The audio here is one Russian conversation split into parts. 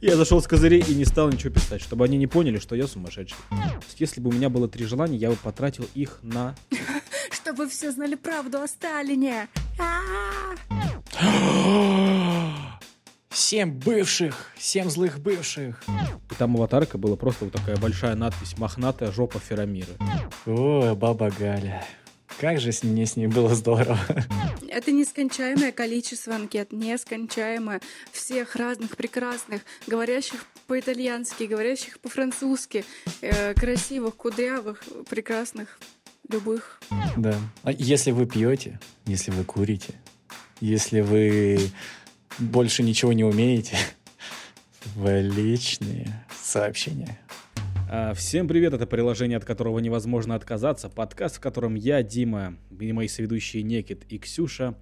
Я зашел с козырей и не стал ничего писать, чтобы они не поняли, что я сумасшедший. Если бы у меня было три желания, я бы потратил их на... Чтобы все знали правду о Сталине. Семь бывших, семь злых бывших. И там аватарка была просто вот такая большая надпись «Мохнатая жопа Ферамира». О, баба Галя. Как же мне с ней было здорово. Это нескончаемое количество анкет, нескончаемое всех разных прекрасных, говорящих по-итальянски, говорящих по-французски, э, красивых, кудрявых, прекрасных, любых. Да. А если вы пьете, если вы курите, если вы больше ничего не умеете, в личные сообщения. А, Всем привет, это приложение, от которого невозможно отказаться. Подкаст, в котором я, Дима, и мои соведущие Некит и Ксюша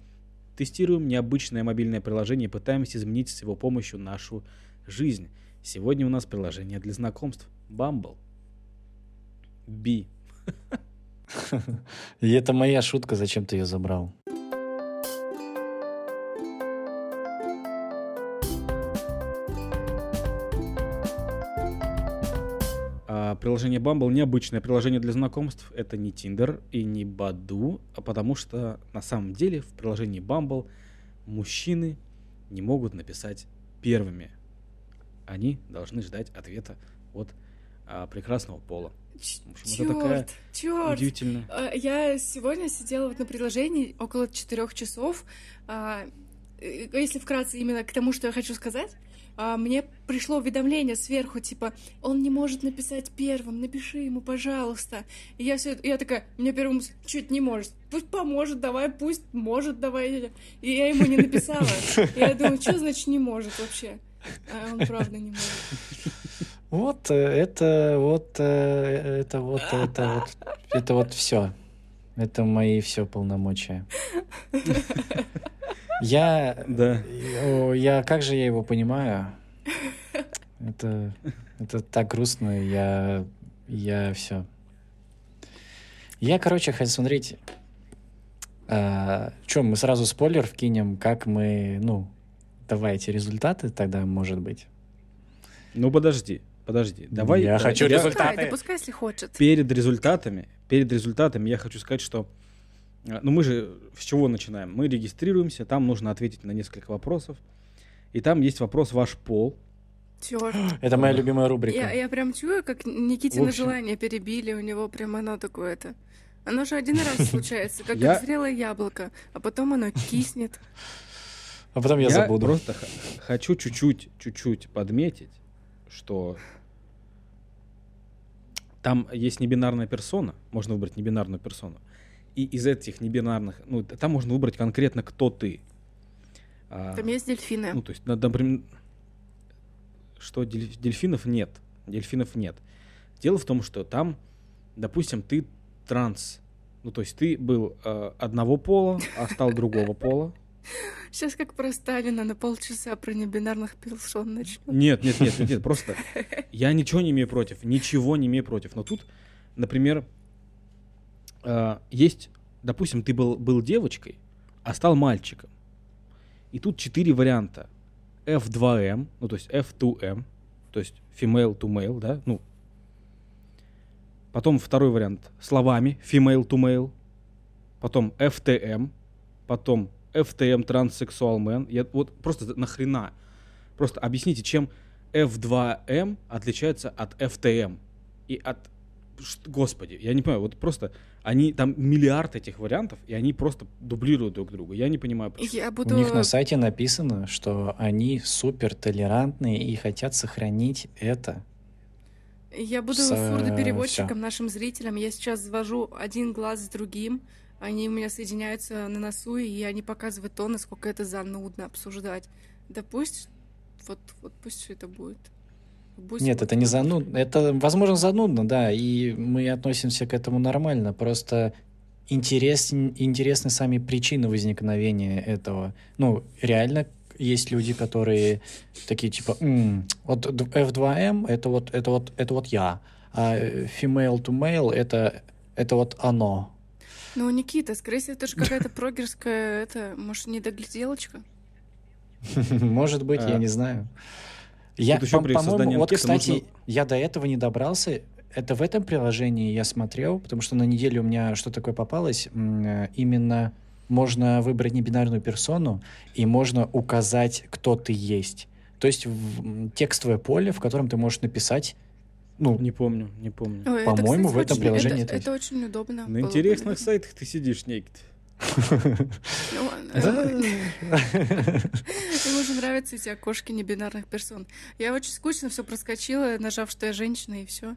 тестируем необычное мобильное приложение и пытаемся изменить с его помощью нашу жизнь. Сегодня у нас приложение для знакомств Bumble. Би. И это моя шутка, зачем ты ее забрал? Приложение Bumble необычное приложение для знакомств. Это не Tinder и не Баду, а потому что на самом деле в приложении Bumble мужчины не могут написать первыми. Они должны ждать ответа от а, прекрасного пола. Это такая Черт, черт. А, Я сегодня сидела вот на приложении около четырех часов. А, э, Если вкратце именно к тому, что я хочу сказать, а, мне пришло уведомление сверху, типа, он не может написать первым, напиши ему, пожалуйста. И я все, я такая, мне первым чуть не может. Пусть поможет, давай, пусть может, давай. И я ему не написала. И я думаю, что значит не может вообще? А он правда не может. Вот э, это вот э, это вот это вот это вот все. Это мои все полномочия. Я Да. о, я как же я его понимаю? Это это так грустно. Я я все. Я, короче, хочу смотреть. Чем мы сразу спойлер вкинем, как мы, ну, давайте результаты тогда, может быть. Ну подожди, подожди. Давай. Я э, хочу я- результаты. да пускай, если хочет. перед результатами, перед результатами я хочу сказать, что ну мы же с чего начинаем? Мы регистрируемся, там нужно ответить на несколько вопросов. И там есть вопрос ваш пол. Черт. Это моя любимая рубрика. Я, я прям чую, как Никитина общем- желание перебили, у него прям оно такое-то. Оно же один раз случается, как, Я- зрелое яблоко, а потом оно киснет. А потом я, забуду. просто х- хочу чуть-чуть, чуть-чуть подметить, что там есть небинарная персона, можно выбрать небинарную персону. И из этих небинарных, ну, там можно выбрать конкретно, кто ты. А, Там есть дельфины. Ну, то есть, на- например, что дель- дельфинов нет. Дельфинов нет. Дело в том, что там, допустим, ты транс. Ну, то есть ты был э, одного пола, а стал другого пола. Сейчас как про Сталина на полчаса про небинарных начнем. Нет, нет, нет, нет, нет, просто я ничего не имею против, ничего не имею против. Но тут, например, э, есть, допустим, ты был, был девочкой, а стал мальчиком. И тут четыре варианта. F2M, ну то есть F2M, то есть female to male, да, ну. Потом второй вариант словами female to male. Потом FTM, потом FTM транссексуал man. Я вот просто нахрена? Просто объясните, чем F2M отличается от FTM и от Господи, я не понимаю, вот просто они там миллиард этих вариантов, и они просто дублируют друг друга. Я не понимаю, почему. Я У буду... них на сайте написано, что они супер толерантные и хотят сохранить это. Я буду С- сурдопереводчиком нашим зрителям. Я сейчас свожу один глаз с другим. Они у меня соединяются на носу, и они показывают то, насколько это занудно обсуждать. Да пусть, вот, вот пусть все это будет. Пусть Нет, это не занудно. Это, возможно, занудно, да, и мы относимся к этому нормально. Просто интересн, интересны сами причины возникновения этого. Ну, реально есть люди, которые такие типа, «М, вот д- F2M это вот это вот это вот я, а female to male это это вот оно. Ну, Никита, скорее всего, это же какая-то прогерская, это, может, недогляделочка? Может быть, я А. не знаю. Я, Тут еще по- при по-моему, создании вот, анкеты кстати, нужно- я до этого не добрался. Это в этом приложении я смотрел, потому что на неделе у меня что такое попалось. Э, Именно можно выбрать небинарную персону, и можно указать, кто ты есть. То есть в- текстовое поле, в котором ты можешь написать, ну, Не помню, не помню. Ой, это, По-моему, кстати, в этом очень- приложении это, это это очень удобно. На было, интересных наверное. сайтах ты сидишь, некий. Ну, Ему же нравятся эти окошки небинарных персон. Я очень скучно все проскочила, нажав, что я женщина, и все.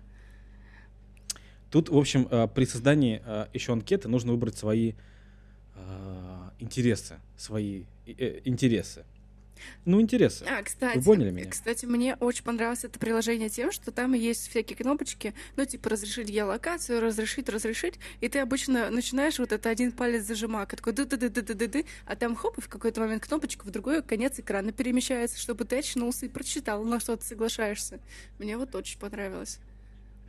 Тут, в общем, э, при создании э, еще анкеты нужно выбрать свои э, интересы, свои э, интересы. Ну, интересы. А, кстати, поняли меня? кстати, мне очень понравилось это приложение тем, что там есть всякие кнопочки, ну, типа разрешить геолокацию, разрешить, разрешить, и ты обычно начинаешь вот это один палец зажимак, и такой ды ды ды ды ды ды ды а там хоп, и в какой-то момент кнопочка в другой конец экрана перемещается, чтобы ты очнулся и прочитал, на что ты соглашаешься. Мне вот очень понравилось.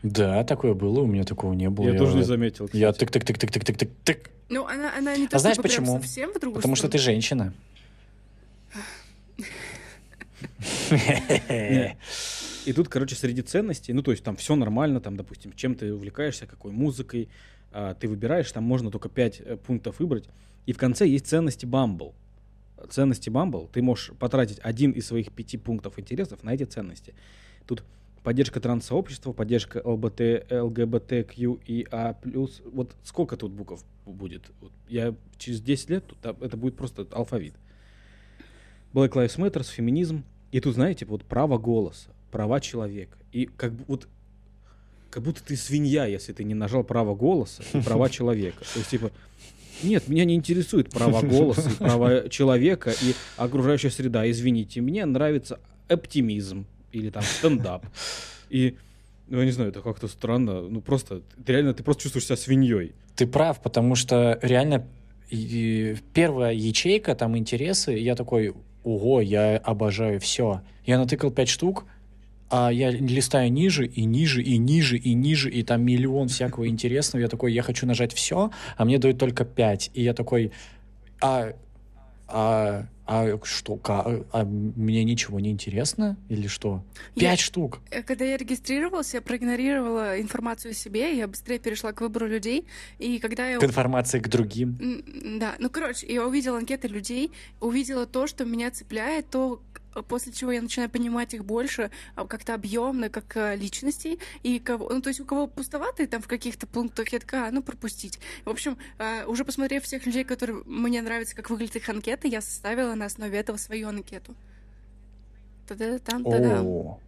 да, такое было, у меня такого не было. Я тоже не заметил. Я кстати. тык-тык-тык-тык-тык-тык-тык, Ну, она, она не то А знаешь почему? совсем в другую потому что ты сторону. женщина. И тут, короче, среди ценностей, ну, то есть там все нормально, там, допустим, чем ты увлекаешься, какой музыкой, а, ты выбираешь, там можно только 5 пунктов выбрать. И в конце есть ценности Bumble. Ценности Bumble, ты можешь потратить один из своих пяти пунктов интересов на эти ценности. Тут поддержка транс-сообщества, поддержка ЛБТ, ЛГБТQИА+. Вот сколько тут букв будет? Я через 10 лет, а, это будет просто алфавит. Black Lives Matter, феминизм. И тут, знаете, вот право голоса, права человека. И как бы вот как будто ты свинья, если ты не нажал право голоса и права человека. То есть, типа, нет, меня не интересует права голоса и права человека и окружающая среда. Извините, мне нравится оптимизм или там стендап. И, ну, я не знаю, это как-то странно. Ну, просто, реально, ты просто чувствуешь себя свиньей. Ты прав, потому что реально первая ячейка, там интересы, я такой, ого, я обожаю все. Я натыкал пять штук, а я листаю ниже и ниже и ниже и ниже, и там миллион всякого интересного. Я такой, я хочу нажать все, а мне дают только пять. И я такой, а, а, а что, ка- а, мне ничего не интересно или что? Я- Пять штук. Э, Когда я регистрировалась, я проигнорировала информацию о себе, я быстрее перешла к выбору людей, и когда я К информации к другим. Да, ну короче, я увидела анкеты людей, увидела то, что меня цепляет, то после чего я начинаю понимать их больше, а, как-то объемно, как а, личностей, и кого, ну то есть у кого пустоватые там в каких-то пунктах, я такая, а, ну пропустить. В общем, а, уже посмотрев всех людей, которые мне нравится, как выглядят их анкеты, я составила на основе этого свою анкету. Та-да-там, та-дам. О,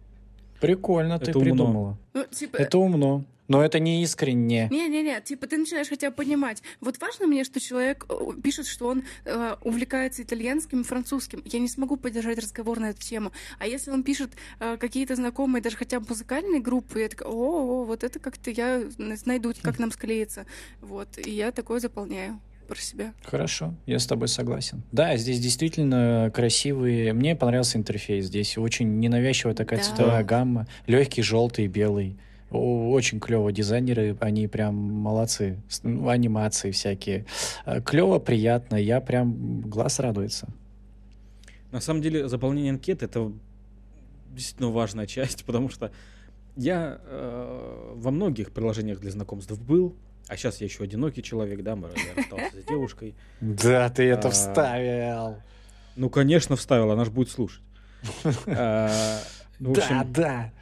прикольно ты Это умно. придумала. Ну, типа, Это умно. Но это не искренне. Не-не-не, типа ты начинаешь хотя бы понимать. Вот важно мне, что человек э, пишет, что он э, увлекается итальянским и французским. Я не смогу поддержать разговор на эту тему. А если он пишет э, какие-то знакомые, даже хотя бы музыкальные группы, я такая, о, о, вот это как-то я найду, как нам склеится. Вот, и я такое заполняю про себя. Хорошо, я с тобой согласен. Да, здесь действительно красивые. Мне понравился интерфейс. Здесь очень ненавязчивая такая Да. цветовая гамма. Легкий, желтый, белый. Очень клево. Дизайнеры, они прям молодцы. Ну, Анимации всякие. Клево, приятно. Я прям глаз радуется. На самом деле заполнение анкеты это действительно важная часть, потому что я э, во многих приложениях для знакомств был, а сейчас я еще одинокий человек, да, мы- расстался с девушкой. Да, ты это вставил. Ну, конечно, вставил, она же будет слушать. А, В Да, да.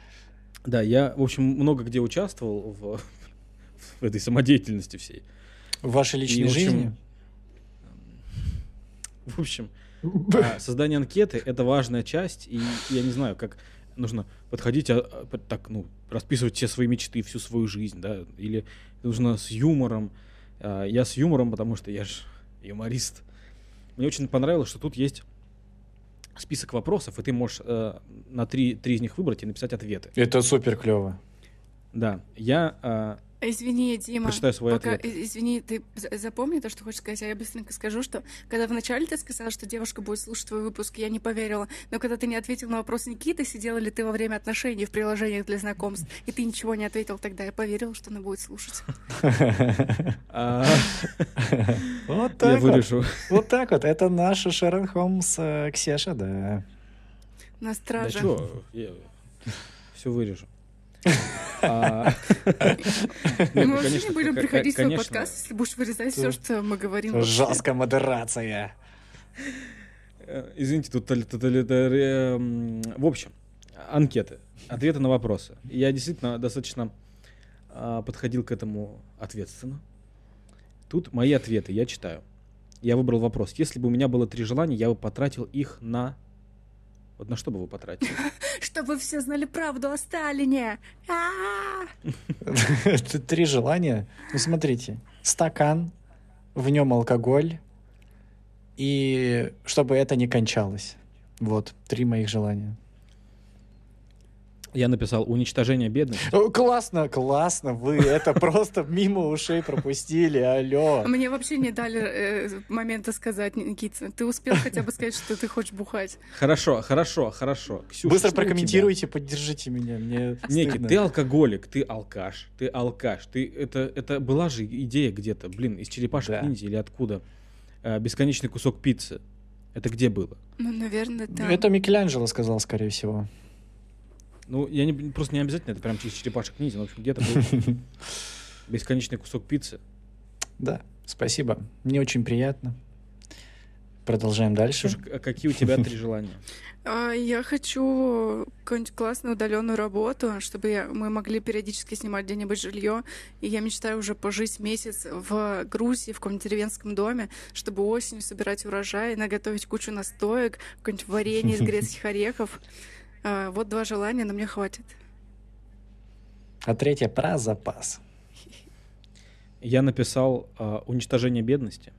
Да, я, в общем, много где участвовал в в этой самодеятельности всей. В вашей И, личной в общем, жизни? В общем, а, создание анкеты это важная часть, и я не знаю, как нужно подходить, а, а, так, ну, расписывать все свои мечты, всю свою жизнь, да, или нужно с юмором. А, Я с юмором, потому что я же юморист. Мне очень понравилось, что тут есть список вопросов, и ты можешь э, на три, три из них выбрать и написать ответы. Это супер клево. Да, я а, Извини, Дима. прочитаю свой Пока, ответ. извини, ты за- запомни то, что хочешь сказать, а я быстренько скажу, что когда вначале ты сказала, что девушка будет слушать твой выпуск, я не поверила, но когда ты не ответил на вопрос Никиты, сидела ли ты во время отношений в приложениях для знакомств, и ты ничего не ответил, тогда я поверила, что она будет слушать. А, Вот Я так вот. вырежу. Вот так вот. Это наша Шерон Холмс, э, Ксеша, да. на Да страже. что, все вырежу. А, нет, Мы ну, вообще не будем приходить в свой конечно. подкаст, если будешь вырезать все, что мы говорим. Жесткая модерация. Э, Извините, тут толи- тоталитари- м, В общем, анкеты, ответы на вопросы. Я действительно достаточно а, подходил к этому ответственно. Тут мои ответы, я читаю. Я выбрал вопрос. Если бы у меня было три желания, я бы потратил их на... Вот на что бы вы потратили? Чтобы все знали правду о Сталине. Это три желания. Ну, смотрите. Стакан, в нем алкоголь, и чтобы это не кончалось. Вот, три моих желания. Я написал уничтожение бедности. Классно, классно, вы это просто мимо ушей пропустили, алло. Мне вообще не дали э, момента сказать, Никита. Ты успел хотя бы сказать, что ты хочешь бухать. Хорошо, хорошо, хорошо. Ксюша, Быстро прокомментируйте, поддержите меня. Мне Ники, стыдно. ты алкоголик, ты алкаш, ты алкаш, ты это это была же идея где-то, блин, из черепашек ниндзя или откуда? А, бесконечный кусок пиццы. Это где было? Ну, наверное, там. Это Микеланджело сказал, скорее всего. Ну, я не, просто не обязательно, это прям через черепашек ниндзя, но, в общем, где-то был бесконечный кусок пиццы. Да, спасибо. Мне очень приятно. Продолжаем дальше. Слушай, а какие у тебя три желания? А, Я хочу какую-нибудь классную удаленную работу, чтобы я- мы могли периодически снимать где-нибудь жилье. И я мечтаю уже пожить месяц в Грузии, в каком-нибудь деревенском доме, чтобы осенью собирать урожай, наготовить кучу настоек, какое-нибудь варенье из грецких орехов. А, Вот два желания, но мне хватит. А третье про запас. Я написал а, уничтожение бедности,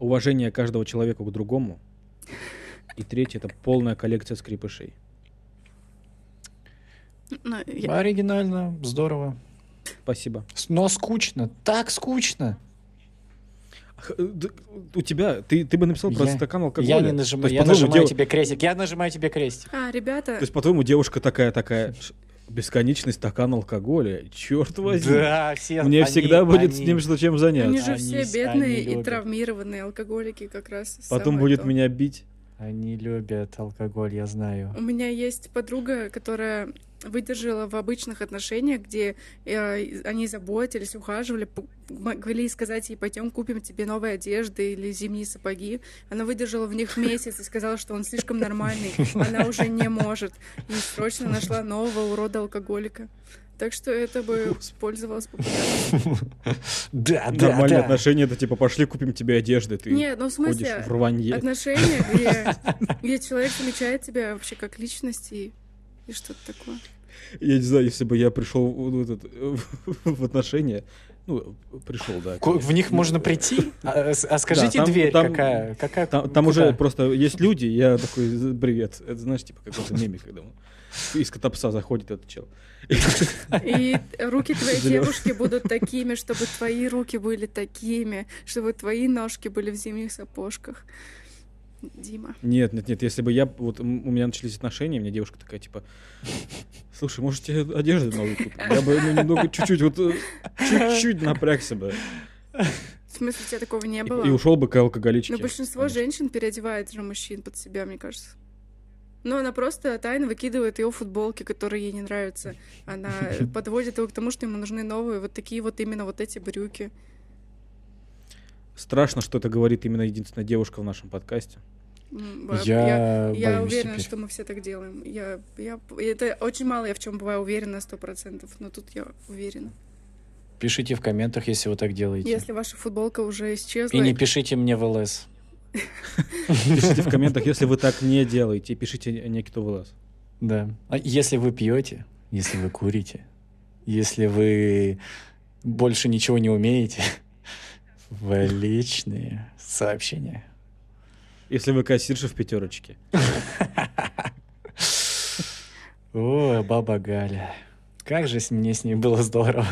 уважение каждого человека к другому, и третье это полная коллекция скрипышей. Ну, я- Оригинально, здорово. Спасибо. Но скучно, так скучно. Э, У тебя, ты, ты бы написал про стакан алкоголя. Я не нажимаю, есть, я нажимаю дев- тебе крестик, я нажимаю тебе крестик. А, ребята, То есть, по-твоему, девушка такая-такая, бесконечный стакан алкоголя. Черт возьми. Да, все Мне они- всегда будет с они- ним что чем они заняться. же Они все с- бедные они и любят. травмированные алкоголики как раз. Потом будет то. меня бить. Они любят алкоголь, я знаю. У меня есть подруга, которая выдержала в обычных отношениях, где э, они заботились, ухаживали, могли сказать ей, пойдем купим тебе новые одежды или зимние сапоги. Она выдержала в них месяц и сказала, что он слишком нормальный, она уже не может. И срочно нашла нового урода алкоголика. Так что это бы пользовалось популярностью. Да, да, Нормальные да. отношения, это типа пошли купим тебе одежды, ты Нет, ну в смысле, в рванье. отношения, где, где человек замечает тебя вообще как личность и, и что-то такое. Я не знаю, если бы я пришел в, этот, в отношения, ну, пришел, да. Ку- В них можно прийти? А, а скажите там- дверь там- какая? какая Там, там куда? уже просто есть люди, я такой, «З- привет. Это знаешь, типа какой-то мемик, когда он из котопса заходит этот чел. И руки твоей девушки будут такими, чтобы твои руки были такими, чтобы твои ножки были в зимних сапожках. Дима. Нет, нет, нет, если бы я, вот у меня начались отношения, мне девушка такая, типа, слушай, может тебе одежды новые купить? Я бы ну, немного, чуть-чуть, вот, э, чуть-чуть напрягся бы. В смысле, у тебя такого не И, было? и ушел бы к алкоголичке. Но большинство конечно. женщин переодевает же мужчин под себя, мне кажется. Но она просто тайно выкидывает его футболки, которые ей не нравятся. Она подводит его к тому, что ему нужны новые, вот такие вот именно вот эти брюки. Страшно, что это говорит именно единственная девушка в нашем подкасте. Я, Я боюсь уверена, теперь. что мы все так делаем. Я, я, это очень мало я в чем бываю уверена сто процентов, но тут я уверена. Пишите в комментах, если вы так делаете. Если ваша футболка уже исчезла, И не пишите мне в ЛС. Пишите в комментах, если вы так не делаете, пишите Никиту Влас. Да. А если вы пьете, если вы курите, если вы больше ничего не умеете, в личные сообщения. Если вы кассирша в пятерочке. О, баба Галя. Как же мне с ней было здорово.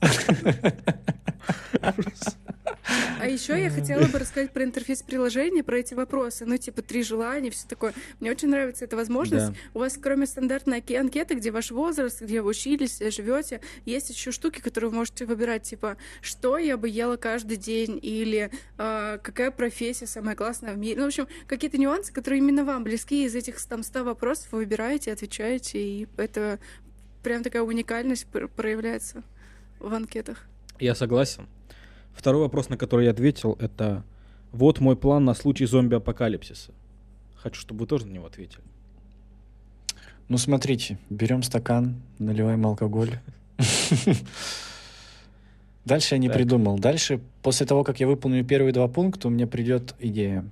А еще я хотела бы рассказать про интерфейс приложения, про эти вопросы, ну, типа, три желания, все такое. Мне очень нравится эта возможность. Да. У вас, кроме стандартной анке- анкеты, где ваш возраст, где вы учились, живете, есть еще штуки, которые вы можете выбирать, типа, что я бы ела каждый день, или а, какая профессия самая классная в мире. Ну, в общем, какие-то нюансы, которые именно вам близки. Из этих там 100 вопросов вы выбираете, отвечаете, и это прям такая уникальность пр- проявляется в анкетах. Я согласен. Второй вопрос, на который я ответил, это вот мой план на случай зомби-апокалипсиса. Хочу, чтобы вы тоже на него ответили. Ну, смотрите, берем стакан, наливаем алкоголь. Дальше я не придумал. Дальше, после того, как я выполню первые два пункта, у меня придет идея.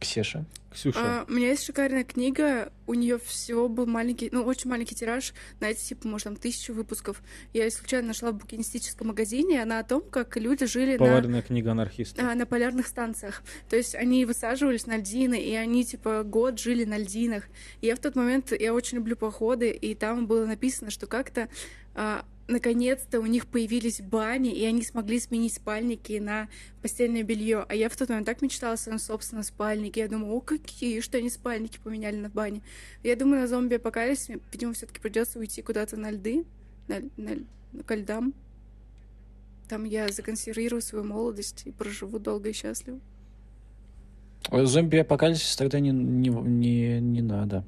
Ксеша. Ксюша, А, у меня есть шикарная книга, у нее всего был маленький, ну, очень маленький тираж, знаете, типа, может, там, тысячу выпусков. Я ее случайно нашла в букинистическом магазине, она о том, как люди жили на, поваренная книга анархиста. а, на полярных станциях. То есть они высаживались на льдины, и они, типа, год жили на льдинах. И я в тот момент, я очень люблю походы, и там было написано, что как-то а, наконец-то у них появились бани, и они смогли сменить спальники на постельное белье. А я в тот момент так мечтала о своем собственном спальнике. Я думаю, о, какие, что они спальники поменяли на бане. Я думаю, на зомби-апокалипсисе, видимо, все-таки придется уйти куда-то на льды, на, на- ко льдам. Там я законсервирую свою молодость и проживу долго и счастливо. Зомби-апокалипсис тогда не, не, не, не надо.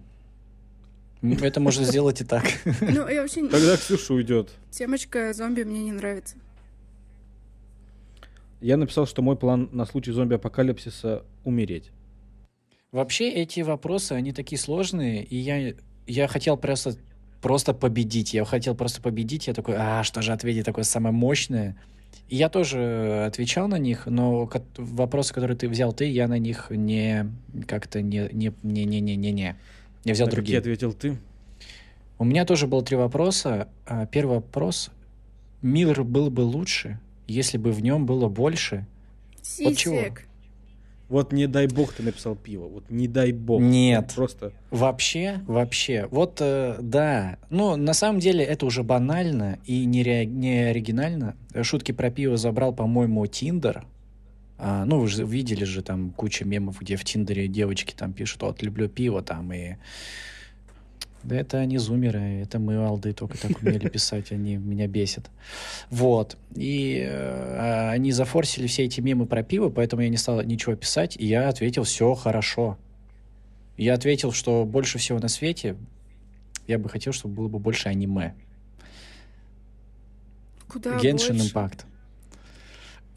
Это можно сделать и так. Ну, я вообще... Тогда Ксюша уйдет. Темочка зомби мне не нравится. Я написал, что мой план на случай зомби-апокалипсиса умереть. Вообще эти вопросы, они такие сложные, и я, я хотел просто, просто победить. Я хотел просто победить. Я такой, а что же ответить такое самое мощное? И я тоже отвечал на них, но вопросы, которые ты взял ты, я на них не как-то не не не не не не не. Я взял На какие другие. ответил ты? У меня тоже было три вопроса. А, Первый вопрос: мир был бы лучше, если бы в нем было больше Вот чего? Сисек. Вот не дай бог ты написал пиво. Вот не дай бог. Нет. Просто Вообще, вообще. Вот, э, да. Ну, на самом деле, это уже банально и не, ре- не оригинально. Шутки про пиво забрал, по-моему, Тиндер. А, ну, вы же видели же там куча мемов, где в Тиндере девочки там пишут, вот, люблю пиво там, и... Да это они зумеры, это мы, алды, только так умели писать, они меня бесят. Вот. И э, они зафорсили все эти мемы про пиво, поэтому я не стал ничего писать, и я ответил, все хорошо. Я ответил, что больше всего на свете я бы хотел, чтобы было бы больше аниме. Куда Геншин больше? Импакт.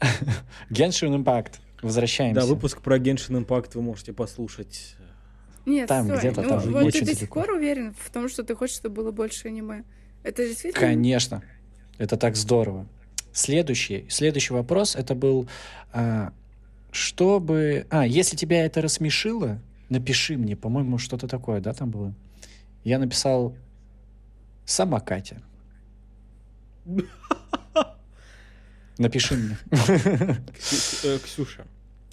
Геншин Импакт. Возвращаемся. да, выпуск про Genshin Impact вы можете послушать. Нет, Там стой, где-то, ну, там вот очень ты до сих пор уверен в том, что ты хочешь, чтобы было больше аниме? Это действительно... Конечно. Это так здорово. Следующий, следующий вопрос, это был, а, чтобы... А, если тебя это рассмешило, напиши мне, по-моему, что-то такое, да, там было? Я написал «Сама Катя». Напиши мне. Э, Ксюша.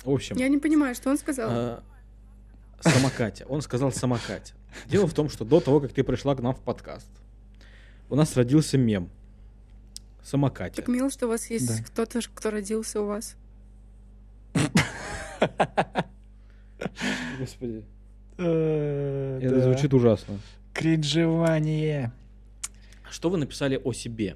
В общем, Я не понимаю, что он сказал. сама Катя. Он сказал сама Катя. Дело в том, что до того, как ты пришла к нам в подкаст, у нас родился мем. Сама Катя. Так мило, что у вас есть Да. кто-то, кто родился у вас. Господи. Это Это звучит ужасно. Кринжевание. Что вы написали о себе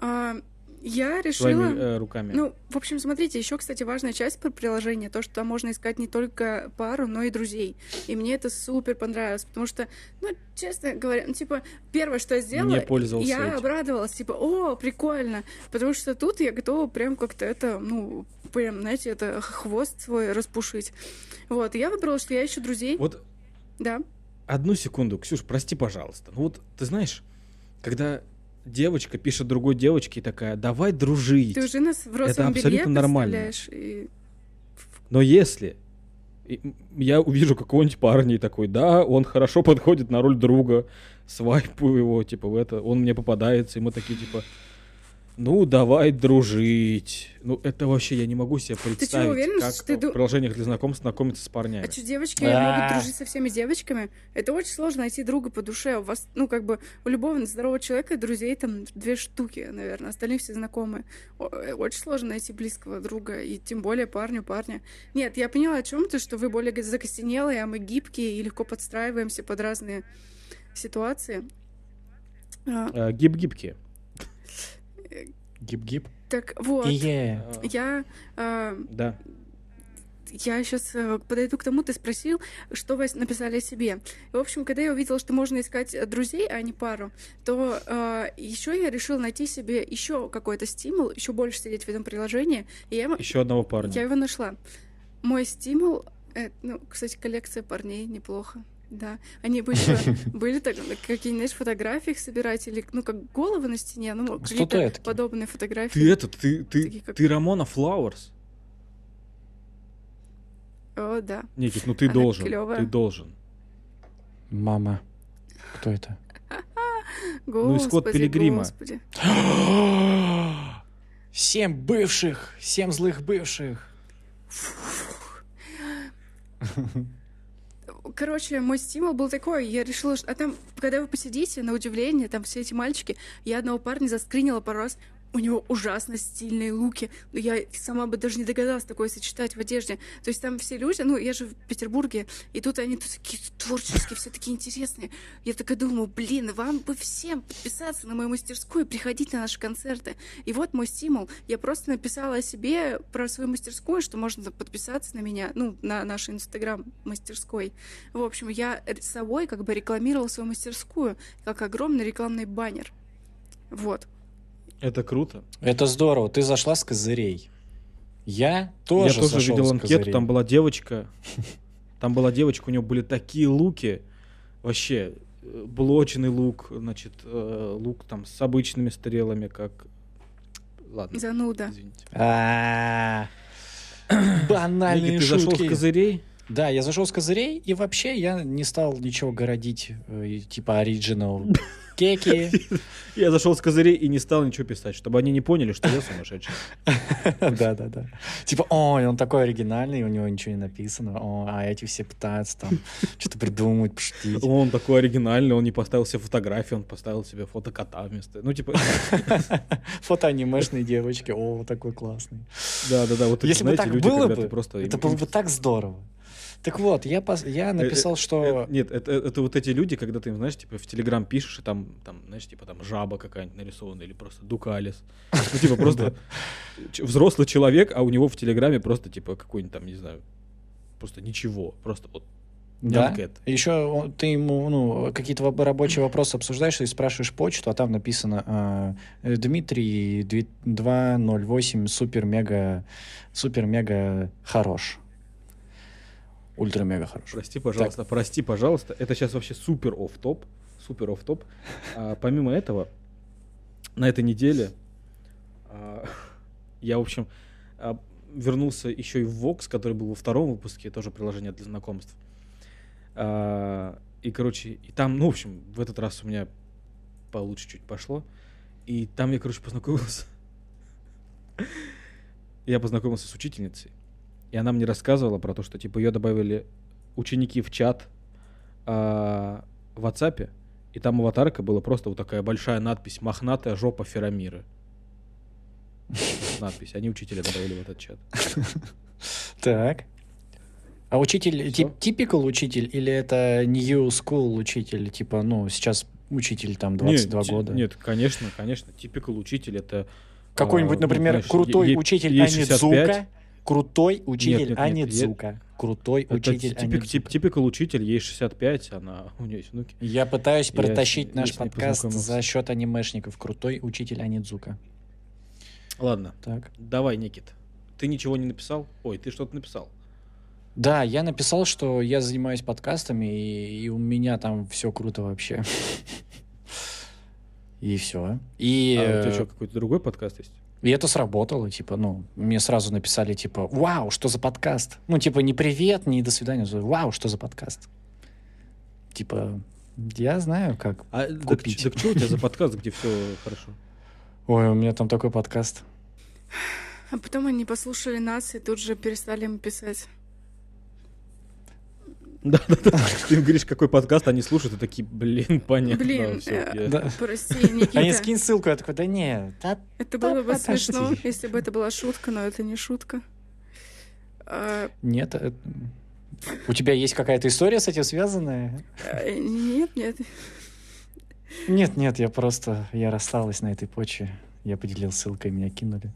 А, я решила... своими э, руками? Ну, в общем, смотрите, еще, кстати, важная часть про приложение, то, что там можно искать не только пару, но и друзей. И мне это супер понравилось, потому что, ну, честно говоря, ну, типа, первое, что я сделала, Не пользовался я этим. обрадовалась, типа, о, прикольно, потому что тут я готова прям как-то это, ну, прям, знаете, это хвост свой распушить. Вот, и я выбрала, что я ищу друзей, Вот да. одну секунду, Ксюш, прости, пожалуйста. Ну вот, ты знаешь, когда девочка пишет другой девочке и такая, давай дружить. Ты уже нас в розовом белье абсолютно нормально. и Но если я увижу какого-нибудь парня и такой, да, он хорошо подходит на роль друга, свайпу его, типа, в это, он мне попадается, и мы такие, типа, Ну, давай дружить. Ну, это вообще я не могу себе представить, уверен, как что ты в приложениях для знакомств знакомиться с парнями. А что, девочки А. могут дружить со всеми девочками? Это очень сложно найти друга по душе. У вас, ну, как бы, у любого здорового человека друзей там две штуки, наверное, остальные все знакомые. Э, Очень сложно найти близкого друга, и тем более парню, парня. Нет, я поняла о чем ты, что вы более закостенелые, а мы гибкие и легко подстраиваемся под разные ситуации. А, А, Гиб-гибкие. Гип-гип. так вот. А, я а, Да. Я сейчас подойду к тому, ты спросил, что вы написали о себе. В общем, когда я увидела, что можно искать э, друзей, а не пару, то еще я решила найти себе еще какой-то стимул, еще больше сидеть в этом приложении. И я, Еще одного парня. я его нашла. Мой стимул, э, ну, кстати, коллекция парней неплохо. Да, они бы еще были так, какие-нибудь фотографии их собирать, или, ну, как головы на стене, ну, какие-то подобные фотографии. Ты это, ты, ты, Такие как- ты Рамона Флауэрс? О, да. Никит, ну ты Она должен, клёвая. ты должен. Мама. Кто это? Ну и Скотт Пилигрима. господи. Семь бывших! Семь злых бывших! Короче, мой стимул был такой, я решила, что... А там, когда вы посидите, на удивление, там все эти мальчики, я одного парня заскринила пару раз, у него ужасно стильные луки. Но я сама бы даже не догадалась такое сочетать в одежде. То есть там все люди, ну, я же в Петербурге, и тут они тут такие творческие, все такие интересные. Я такая думаю, блин, вам бы всем подписаться на мою мастерскую и приходить на наши концерты. И вот мой стимул. Я просто написала о себе про свою мастерскую, что можно подписаться на меня, ну, на наш инстаграм мастерской. В общем, я собой как бы рекламировала свою мастерскую, как огромный рекламный баннер. Вот. Это круто. Это здорово. Ты зашла с козырей. Я тоже, Я тоже видел с анкету, козырей. там была девочка. Там была девочка, у нее были такие луки. Вообще, э, блочный лук, значит, э, лук там с обычными стрелами, как... Ладно, Зануда. извините. Банальные Ники, ты зашел с шутки. козырей? Да, я зашел с козырей, и вообще я не стал ничего городить, э, типа оригинал. Кеки. Я зашел с козырей и не стал ничего писать, чтобы они не поняли, что я сумасшедший. Да, да, да. Типа, ой, он такой оригинальный, у него ничего не написано. О, а эти все пытаются там что-то придумать, пошутить. Он такой оригинальный, он не поставил себе фотографии, он поставил себе фото кота вместо. Ну, типа, Фото анимешной девочки. О, такой классный. да-да-да, вот эти, Если бы так было бы, это было бы так здорово. Так вот, я, пос- я написал, Э, что... э, Нет, это, это вот эти люди, когда ты им, знаешь, типа в Телеграм пишешь, и там, там, знаешь, типа там жаба какая-нибудь нарисована, или просто дукалис. Ну, типа просто взрослый человек, а у него в Телеграме просто, типа, какой-нибудь там, не знаю, просто ничего. Просто вот Да. Еще ты ему ну, какие-то рабочие вопросы обсуждаешь и спрашиваешь почту, а там написано э, Дмитрий дви- 208 супер-мега супер-мега хорош. Ультра-мега хорош. Прости, пожалуйста, прости, пожалуйста. Это сейчас вообще супер оф топ Супер оф топ А, помимо этого, на этой неделе а, я, в общем, а, вернулся еще и в Vox, который был во втором выпуске, тоже приложение для знакомств. А, и, короче, и там, ну, в общем, в этот раз у меня получше чуть пошло. И там я, короче, познакомился. Я познакомился с учительницей. И она мне рассказывала про то, что типа ее добавили ученики в чат а, в WhatsApp, и там аватарка была просто вот такая большая надпись «Мохнатая жопа Ферамиры». Надпись. Они учителя добавили в этот чат. Так. А учитель, Всё. типикал учитель или это new school учитель? Типа, ну, сейчас учитель там 22 Нет, года. Нет, конечно, конечно. Типикал учитель это... Какой-нибудь, а, например, крутой учитель ей 65. Анидзука. Крутой учитель нет, нет, Анидзука. Крутой Это учитель типик, тип- Анидзука. типикал учитель, ей 65, она, у нее есть внуки. Я пытаюсь Я протащить наш я ней подкаст за счет анимешников. Крутой учитель Анидзука. Ладно, Так. давай, Никит. Ты ничего не написал? Ой, ты что-то написал. Да, я написал, что я занимаюсь подкастами, и, и у меня там все круто вообще. И все. И, а у тебя э, что, какой-то другой подкаст есть? И это сработало, типа, ну, мне сразу написали, типа, вау, что за подкаст? Ну, типа, не привет, не до свидания, вау, что за подкаст? Типа, я знаю, как. А, так, купить. ч- так что у тебя за подкаст, где все хорошо? Ой, у меня там такой подкаст. А потом они послушали нас и тут же перестали им писать. Да, да, да. Ты им говоришь, какой подкаст они слушают, и такие, блин, понятно. Блин, всё, э. Прости, Они Никита. скинь ссылку, я такой, да не, Это было бы смешно, если бы это была шутка, но это не шутка. А, нет. э, У тебя есть какая-то история с этим связанная? э, Нет, нет. Нет, нет, я просто, я рассталась на этой почве. Я поделил ссылкой, меня кинули.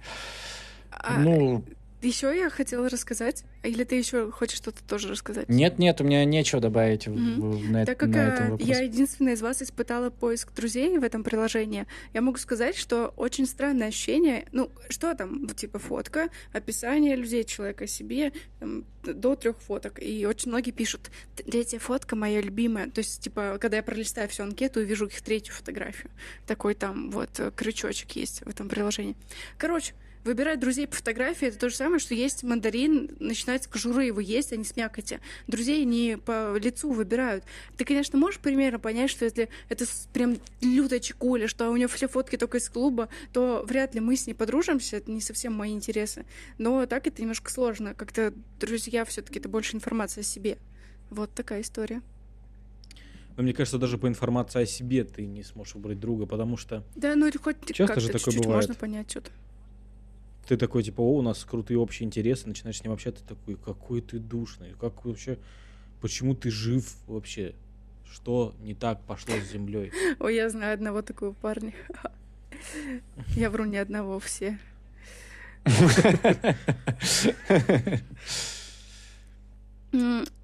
А, Ну, Еще я хотела рассказать. Или ты еще хочешь что-то тоже рассказать? нет, нет, у меня нечего добавить в- на, Так как на этом э, вопрос. я единственная из вас испытала поиск друзей в этом приложении, я могу сказать, что очень странное ощущение. Ну, что там, типа фотка, описание людей, человека себе, там, до трех фоток. И очень многие пишут, третья фотка моя любимая. То есть, типа, когда я пролистаю всю анкету и вижу их третью фотографию. Такой там вот крючочек есть в этом приложении. Короче, Выбирать друзей по фотографии это то же самое, что есть мандарин, начинать с кожуры его есть, а не с мякоти. Друзей не по лицу выбирают. Ты, конечно, можешь примерно понять, что если это прям лютая чекуля, что у нее все фотки только из клуба, то вряд ли мы с ней подружимся, это не совсем мои интересы. Но так это немножко сложно. Как-то друзья все таки это больше информация о себе. Вот такая история. Но мне кажется, даже по информации о себе ты не сможешь выбрать друга, потому что Да, ну или хоть Часто как-то же такое чуть-чуть бывает. можно понять что-то. Ты такой, типа, о, у нас крутые общие интересы, начинаешь с ним общаться, ты такой, какой ты душный, как вообще, почему ты жив вообще? Что не так пошло с землей? Ой, я знаю одного такого парня. Я вру не одного, все.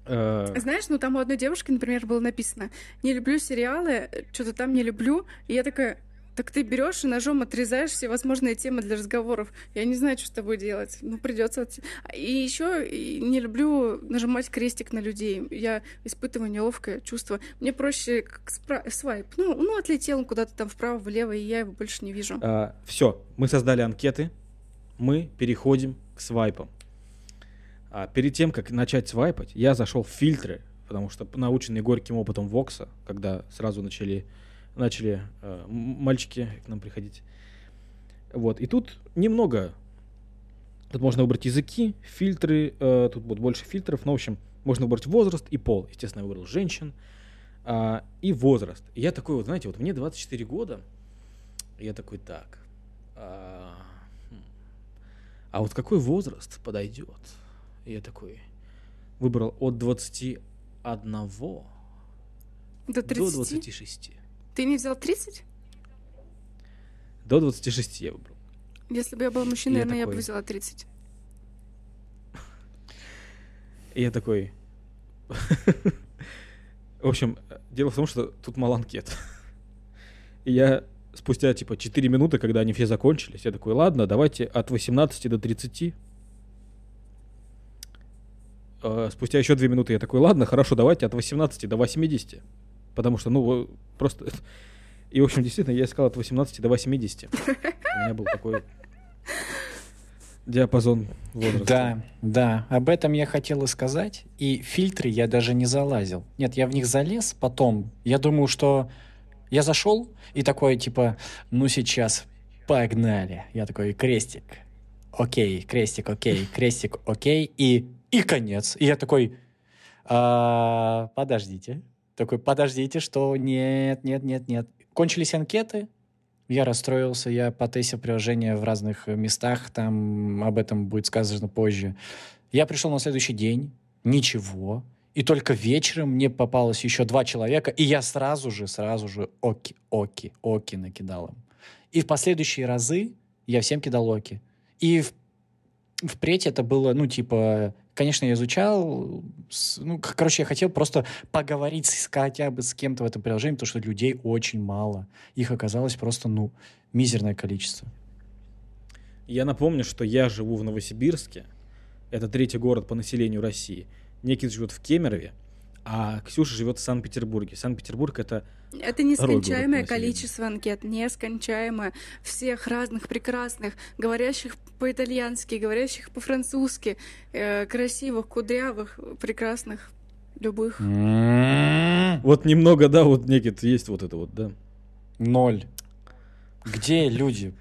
Э, Знаешь, ну там у одной девушки, например, было написано «Не люблю сериалы, что-то там не люблю». И я такая, так ты берешь и ножом отрезаешь все возможные темы для разговоров. Я не знаю, что с тобой делать. Ну, придется. И еще не люблю нажимать крестик на людей. Я испытываю неловкое чувство. Мне проще как спра- свайп. Ну, ну, отлетел он куда-то там вправо, влево, и я его больше не вижу. все, мы создали анкеты, мы переходим к свайпам. А перед тем, как начать свайпать, я зашел в фильтры, потому что наученный горьким опытом Вокса, когда сразу начали, начали э, мальчики к нам приходить. Вот, и тут немного, тут можно выбрать языки, фильтры, э, тут будет больше фильтров, но, в общем, можно выбрать возраст и пол. Естественно, я выбрал женщин а, и возраст. И я такой вот, знаете, вот мне 24 года, я такой, так, а, хм, а вот какой возраст подойдет? И я такой выбрал от 21 До до 30? 26. Ты не взял 30? До 26 я выбрал. Если бы я была мужчиной, Я наверное, я бы такой. взяла 30. И я такой... В общем, дело в том, что тут мало анкет. И я спустя, типа, 4 минуты, когда они все закончились, я такой, ладно, давайте от 18 до 30. Э, Спустя еще 2 минуты я такой, ладно, хорошо, давайте от 18 до 80. Потому что, ну, просто... И, в общем, действительно, я искал от 18 до 80. У меня был такой диапазон возраста. Да, да, об этом я хотел и сказать. И фильтры я даже не залазил. Нет, я в них залез потом. Я думаю, что я зашел и такой, типа, ну сейчас погнали. Я такой, крестик. Окей, крестик, окей, крестик, окей. И, и конец. И я такой, «А, подождите. Такой, подождите, что нет, нет, нет, нет. Кончились анкеты, я расстроился, я потестил приложение в разных э, местах, там об этом будет сказано позже. Я пришел на следующий день, ничего, и только вечером мне попалось еще два человека, и я сразу же, сразу же оки, оки, оки накидал им. И в последующие разы я всем кидал оки. И в- впредь это было, ну, типа, конечно, я изучал, ну, короче, я хотел просто поговорить с, хотя бы с кем-то в этом приложении, потому что людей очень мало. Их оказалось просто, ну, мизерное количество. Я напомню, что я живу в Новосибирске. Это третий город по населению России. Никита живет в Кемерове, а Ксюша живет в Санкт-Петербурге. Санкт-Петербург это Это нескончаемое количество анкет, нескончаемое. Всех разных прекрасных, говорящих по-итальянски, говорящих по-французски, э, красивых, кудрявых, прекрасных, любых. вот немного, да, вот Никит есть вот это вот, да. Ноль. Где люди?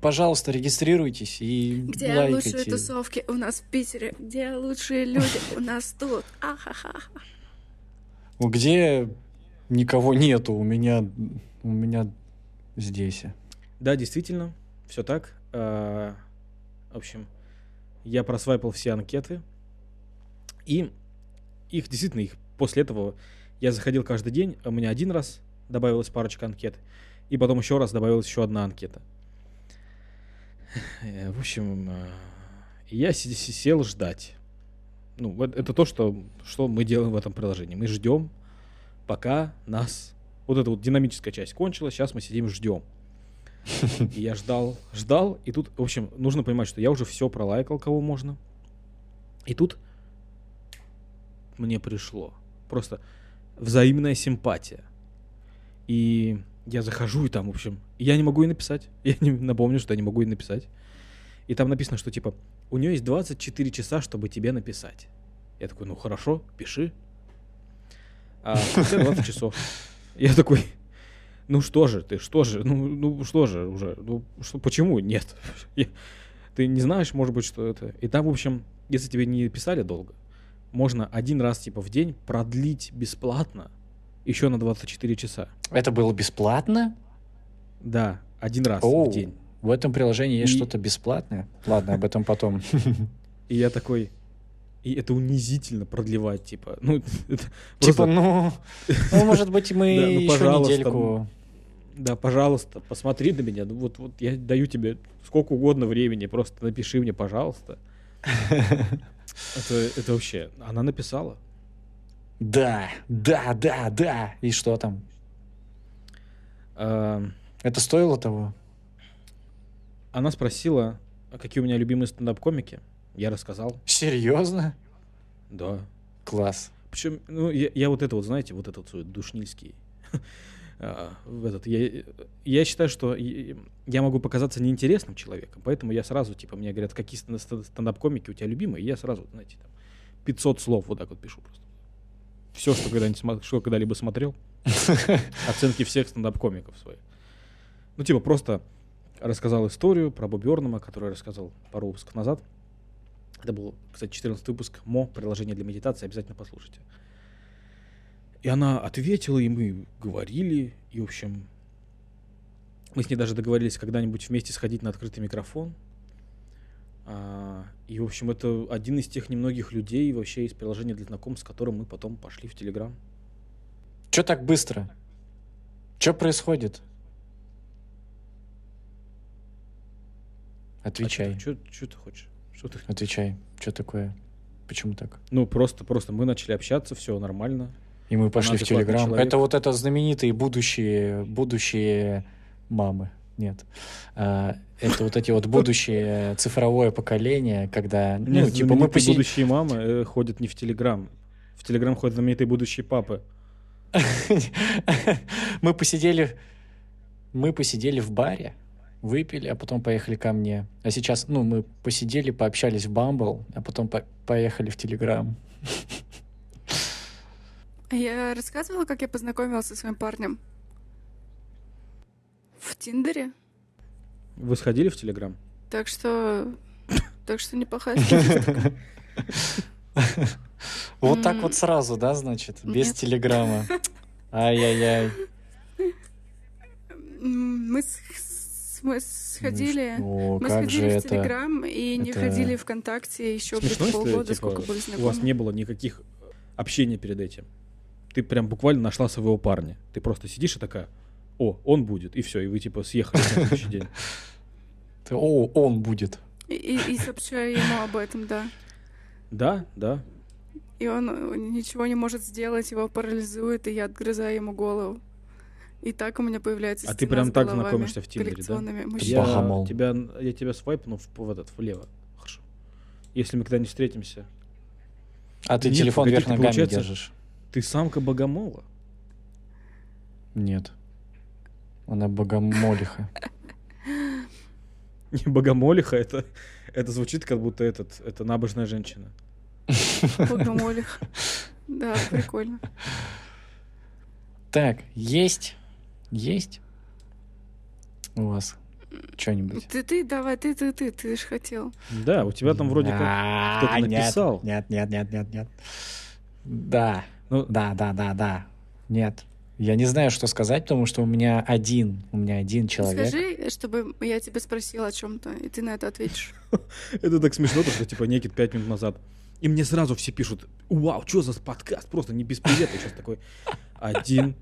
пожалуйста, регистрируйтесь и Где лайкайте. лучшие тусовки у нас в Питере? Где лучшие люди у нас тут? Ахаха. Где никого нету, у меня, у меня здесь. Да, действительно, все так. А, В общем, я просвайпал все анкеты. И их действительно, их после этого я заходил каждый день. У меня один раз добавилась парочка анкет. И потом еще раз добавилась еще одна анкета. Э, В общем, э, я сел ждать. Ну, это то, что, что мы делаем в этом приложении. Мы ждем, пока нас... Вот эта вот динамическая часть кончилась, сейчас мы сидим ждем. И я ждал, ждал, и тут, в общем, нужно понимать, что я уже все пролайкал, кого можно. И тут мне пришло просто взаимная симпатия. И я захожу, и там, в общем, я не могу и написать. Я не напомню, что я не могу и написать. И там написано, что типа, у нее есть 24 часа, чтобы тебе написать. Я такой, ну хорошо, пиши. А спустя 20 часов. Я такой, ну что же ты, что же, ну, ну что же уже, ну что, почему нет? Я- ты не знаешь, может быть, что это. И там, в общем, если тебе не писали долго, можно один раз типа в день продлить бесплатно еще на 24 часа. Это было бесплатно? Да, один раз Оу, в день. В этом приложении есть И- что-то бесплатное? Ладно, об этом потом. И я такой, и это унизительно продлевать, типа, ну, это Типа, просто- ну, ну, может быть, мы Да, ну, еще недельку. Да, пожалуйста, посмотри на меня. Ну, Вот, вот я даю тебе сколько угодно времени, просто напиши мне, пожалуйста. Это, это вообще. Она написала. Да, да, да, да. И что там? А, Это стоило того? Она спросила, а какие у меня любимые стендап-комики. Я рассказал. Серьезно? Да. Класс. Причем, ну, я, я вот это вот, знаете, вот этот свой душнильский. а, этот, я, я считаю, что я могу показаться неинтересным человеком, поэтому я сразу, типа, мне говорят, какие стен- стен- стендап-комики у тебя любимые, и я сразу, знаете, там, 500 слов вот так вот пишу просто. Все, что когда-нибудь что когда-либо смотрел, оценки всех стендап-комиков своих. Ну, типа, просто рассказал историю про Бобби Орнема, который я рассказал пару выпусков назад. Это был, кстати, 14 выпуск МО, приложение для медитации, обязательно послушайте. И она ответила, и мы говорили, и, в общем, мы с ней даже договорились когда-нибудь вместе сходить на открытый микрофон. А, и, в общем, это один из тех немногих людей вообще из приложения для знакомств, с которым мы потом пошли в Телеграм. Че так быстро? Что происходит? Отвечай. Что ты хочешь? Что ты... Отвечай. Что такое? Почему так? Ну, просто, просто мы начали общаться, все нормально. И мы пошли в адекватный Телеграм. человек. Это вот это знаменитые будущие, будущие мамы. Нет. А, это вот эти вот будущее цифровое поколение, когда, ну, Нет, типа мы будущие мамы э, ходят не в Телеграм. В Телеграм ходят знаменитые будущие папы. мы посидели, мы посидели в баре, выпили, а потом поехали ко мне. А сейчас, ну, мы посидели, пообщались в Бамбл, а потом по- поехали в Телеграм. А Я рассказывала, как я познакомилась со своим парнем. В Тиндере. Вы сходили в Телеграм? Так что... Так что неплохая статистика. Вот так вот сразу, да, значит, без. Телеграма. Ай-яй-яй. Мы, мы сходили... Ну, Мы сходили в это... Телеграм и не это- ходили ВКонтакте еще Смешно, если, полгода, типа, сколько были у вас знакомы. не было никаких общения перед этим. Ты прям буквально нашла своего парня. Ты просто сидишь и такая, о, он будет, и все, и вы типа съехали на следующий день. О, он будет. И сообщаю ему об этом, да. Да, да. И он э, ничего не может сделать, его парализует, и я отгрызаю ему голову. И так у меня появляется А ты прям так знакомишься в Тиндере, да? Я богомол. тебя, я тебя свайпну в, в этот, влево. Хорошо. Если мы когда-нибудь встретимся. А ты Нет, телефон погоди, вверх ты, ногами получается- держишь? Ты самка богомола. Нет. Она богомолиха. Не богомолиха, это, это звучит как будто этот, это набожная женщина. Богомолих. Да, прикольно. Так, есть. Есть у вас что-нибудь. Ты, ты, давай, ты, ты, ты, ты же хотел. Да, у тебя там вроде как... А, кто-то написал. Нет, нет, нет, нет, нет. Да, Ну, да, да, да, да. Нет. Я не знаю, что сказать, потому что у меня один, у меня один человек. Скажи, чтобы я тебя спросила о чем-то, и ты на это ответишь. Это так смешно, то, что типа Некит пять минут назад. И мне сразу все пишут, вау, что за подкаст, просто не без привета. Сейчас такой, один.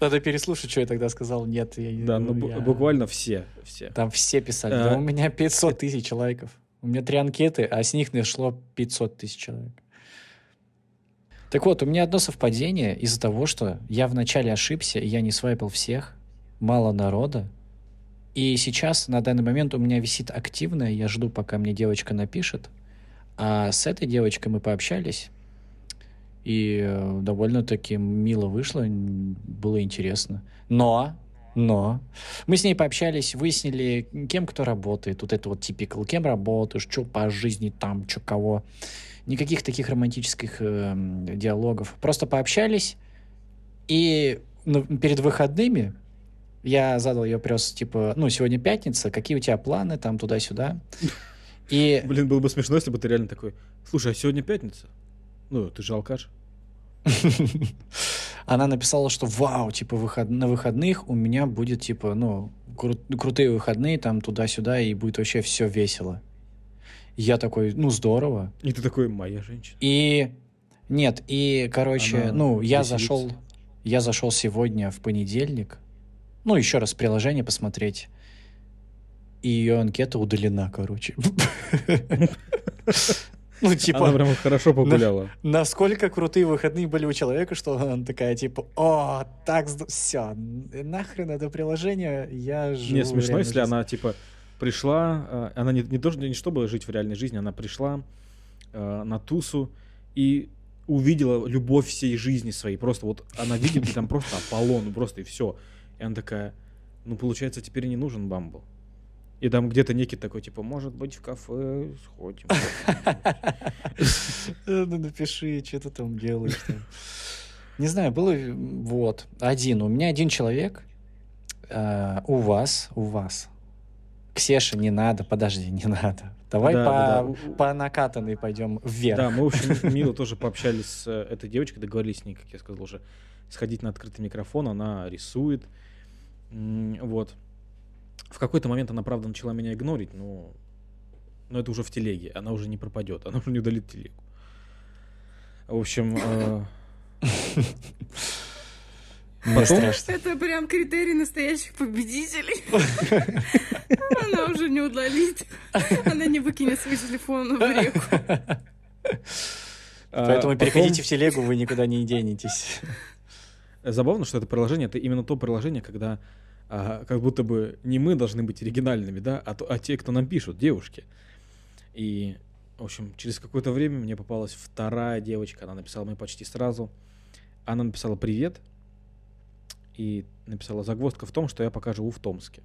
Надо переслушать, что я тогда сказал. Нет, я не- Да, ну я- буквально все, все. Там все писали. Да у меня 500 тысяч лайков. У меня три анкеты, а с них нашло 500 тысяч человек. Так вот, у меня одно совпадение из-за того, что я вначале ошибся, и я не свайпал всех, мало народа. И сейчас, на данный момент, у меня висит активное, я жду, пока мне девочка напишет. А с этой девочкой мы пообщались, и э, довольно-таки мило вышло, было интересно. Но, но, мы с ней пообщались, выяснили, кем кто работает, вот это вот типикал, кем работаешь, что по жизни там, что кого. Никаких таких романтических эм, диалогов. Просто пообщались, и ну, перед выходными я задал ей вопрос, типа, ну, сегодня пятница, какие у тебя планы, там, туда-сюда. И Блин, было бы смешно, если бы ты реально такой, слушай, а сегодня пятница? Ну, ты же алкаш. она написала, что вау, типа, выход... на выходных у меня будет, типа, ну, кру- крутые выходные, там, туда-сюда, и будет вообще все весело. Я такой, ну, здорово. И ты такой, моя женщина. И нет, и, короче, Она ну, я веселится. зашел, я зашел сегодня в понедельник, ну, еще раз приложение посмотреть, и ее анкета удалена, короче. Ну, типа, Она прям хорошо погуляла. насколько крутые выходные были у человека, что она такая, типа, о, так, все, нахрен это приложение, я живу Не, смешно, если жизни». она, типа, пришла, э, она не, не, то, не чтобы жить в реальной жизни, она пришла э, на тусу и увидела любовь всей жизни своей. Просто вот она видит, и там просто Аполлон, просто и все. И она такая, ну, получается, теперь не нужен Бамбл. И там где-то некий такой, типа, может быть, в кафе сходим. Э, Ну, напиши, что ты там делаешь. Не знаю, было э, вот один. У меня один человек. э, У вас, у вас. Ксеша, не надо, подожди, не надо. Давай Да, по, да, да. по накатанной пойдем вверх. Да, мы, в общем, мило тоже пообщались с этой девочкой, договорились с ней, как я сказал уже, сходить на открытый микрофон, она рисует. Вот. В какой-то момент она, правда, начала меня игнорить, но, но это уже в телеге, она уже не пропадет, она уже не удалит телегу. В общем, э, потом-. Это прям критерий настоящих победителей. Она уже не удалит. Она не выкинет свой телефон в реку. а, Поэтому переходите в телегу, вы никуда не денетесь. Забавно, что это приложение, это именно то приложение, когда а, как будто бы не мы должны быть оригинальными, да, а, а те, кто нам пишут, девушки. И, в общем, через какое-то время мне попалась вторая девочка, она написала мне почти сразу. Она написала «Привет», и написала «Загвоздка в том, что я пока живу в Томске».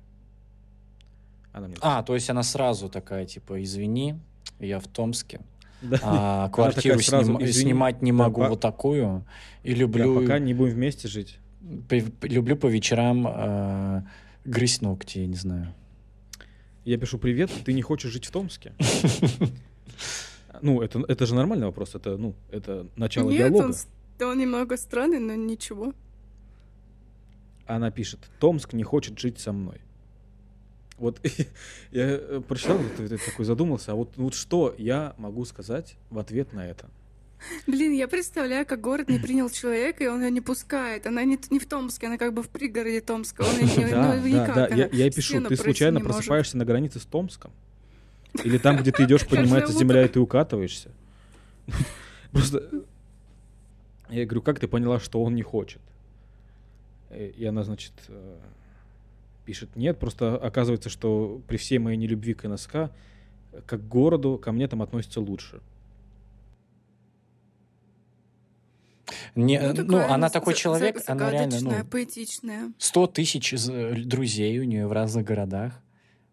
Она мне А, то есть она сразу такая, типа, извини, я в Томске, Да. а квартиру такая сразу, сним- «Извини, снимать не да, могу по- вот такую, и Да, люблю, пока не будем вместе жить. По- люблю по вечерам э, грызть ногти, я не знаю. Я пишу «Привет, ты не хочешь жить в Томске?» Ну, это, это же нормальный вопрос, это, ну, это начало Нет, диалога. он, с- он немного странный, но ничего. Она пишет, Томск не хочет жить со мной. Вот я э, прочитал, такой задумался, а вот, вот что я могу сказать в ответ на это? Блин, я представляю, как город не принял человека, и он ее не пускает. Она не, не в Томске, она как бы в пригороде Томска. Он ее Да, ну, да, никак, да, я, я пишу, ты случайно просыпаешься на границе с Томском? Или там, где ты идешь, поднимается земля, и ты укатываешься? Просто я говорю, как ты поняла, что он не хочет? Э, И она, значит, э, пишет, нет, просто оказывается, что при всей моей нелюбви к НСК, э, как к городу, ко мне там относятся лучше. Не, ну, такая она такой человек, она реально, ну, поэтичная. 100 тысяч э, друзей у нее в разных городах.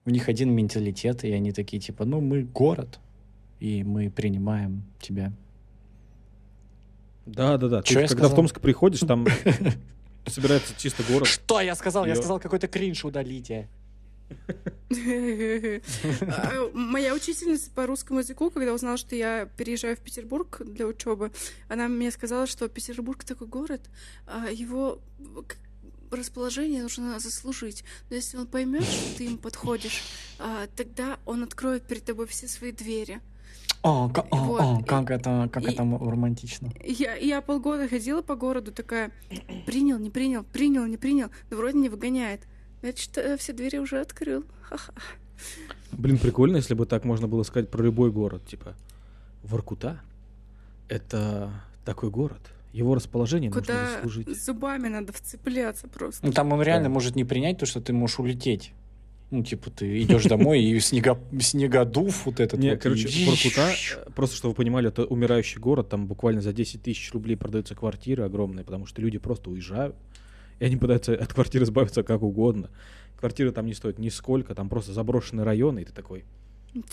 У них один менталитет, и они такие, типа, ну, мы город, и мы принимаем тебя. Да, да, да. Ты Чё я когда в сказал? Томск приходишь, там собирается чисто город. Что я сказал? Я сказал какой-то кринж удалите. А, Моя учительница по русскому языку, когда узнала, что я переезжаю в Петербург для учебы, она мне сказала, что Петербург такой город, а его расположение нужно заслужить. Но если он поймет, что ты ему подходишь, а, тогда он откроет перед тобой все свои двери. О, ка- о, Вот, о, как это, как и- это романтично. Я, я полгода ходила по городу, такая, принял, не принял, принял, не принял, но вроде не выгоняет. Значит, э, все двери уже открыл. Ха-ха. Блин, прикольно, если бы так можно было сказать про любой город. Типа, Воркута — это такой город. Его расположение нужно Куда заслужить. зубами надо вцепляться просто. Ну, там он реально Да. может не принять то, что ты можешь улететь. Ну, типа, ты идешь домой, и снега, снегодув вот этот Не, вот. короче, и- Воркута, э, просто чтобы вы понимали, это умирающий город, там буквально за 10 тысяч рублей продаются квартиры огромные, потому что люди просто уезжают, и они пытаются от квартиры избавиться как угодно. Квартиры там не стоят нисколько, там просто заброшенные районы, и ты такой,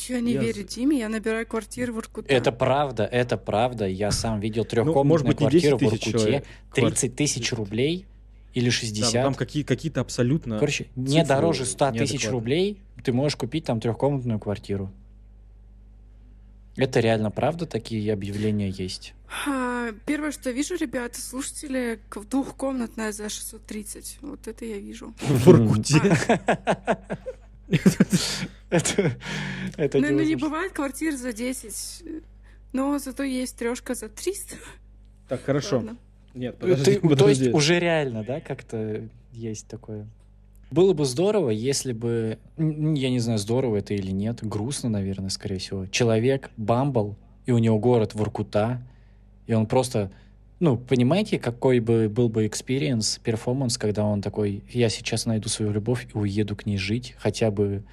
Я не Я верю Диме, я набираю квартиру в Иркуте. Это правда, это правда. Я сам видел Ну, трехкомнатную 10 квартиру в Иркуте. человек. 30 тысяч рублей или да, 60. там какие, какие-то абсолютно... Короче, не дороже 100 тысяч рублей ты можешь купить там трехкомнатную квартиру. Это реально правда, такие объявления есть. А, Первое, что я вижу, ребята, слушатели, двухкомнатная за 630. Вот это я вижу. В Воркуте. Это, это Ну, ну, не бывает квартир за 10, но зато есть трешка за 300. Так, хорошо. Нет, Ты- подожди, то есть уже реально, да, как-то есть такое. Было бы здорово, если бы, я не знаю, здорово это или нет, грустно, наверное, скорее всего. Человек Bumble, и у него город Воркута, и он просто, ну, понимаете, какой бы был бы experience, перформанс, когда он такой, я сейчас найду свою любовь и уеду к ней жить, хотя бы,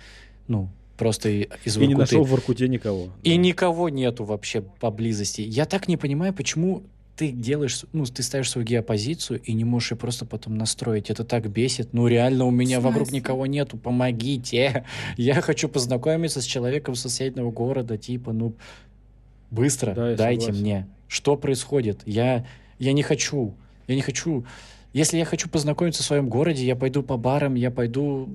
ну, просто из И не Воркуты. нашел в Воркуте никого. И Да. никого нету вообще поблизости. Я так не понимаю, почему ты делаешь, ну, ты ставишь свою геопозицию и не можешь ее просто потом настроить. Это так бесит. Ну, реально, у меня вокруг никого нету. Помогите. Я хочу познакомиться с человеком соседнего города. Типа, ну, быстро Да, дайте согласен. мне. Что происходит? Я, я не хочу. Я не хочу. Если я хочу познакомиться в своем городе, я пойду по барам, я пойду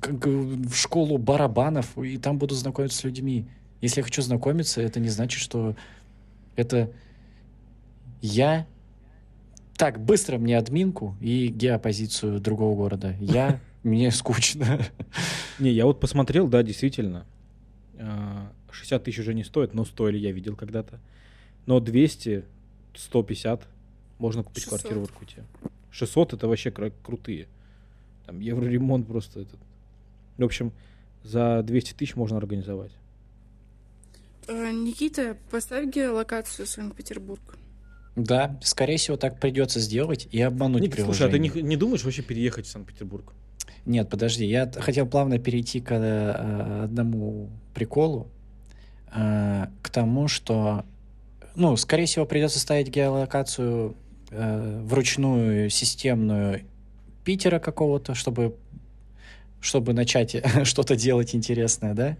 как, в школу барабанов, и там буду знакомиться с людьми. Если я хочу знакомиться, это не значит, что это я... Так, быстро мне админку и геопозицию другого города. Я... Мне скучно. Не, я вот посмотрел, да, действительно. а, 60 тысяч уже не стоит, но стоили, я видел когда-то. Но 200, 150 можно купить 600. квартиру в Иркуте. 600 это вообще кра- крутые. Там евроремонт просто этот. В общем, за 200 тысяч можно организовать. Э, Никита, поставь геолокацию Санкт-Петербург. Да, скорее всего, так придется сделать и обмануть Ник, слушай, а ты приложение. не, не думаешь вообще переехать в Санкт-Петербург? Нет, подожди, я хотел плавно перейти к э, одному приколу, э, к тому, что, ну, скорее всего, придется ставить геолокацию э, вручную системную Питера какого-то, чтобы чтобы начать что-то делать интересное, да?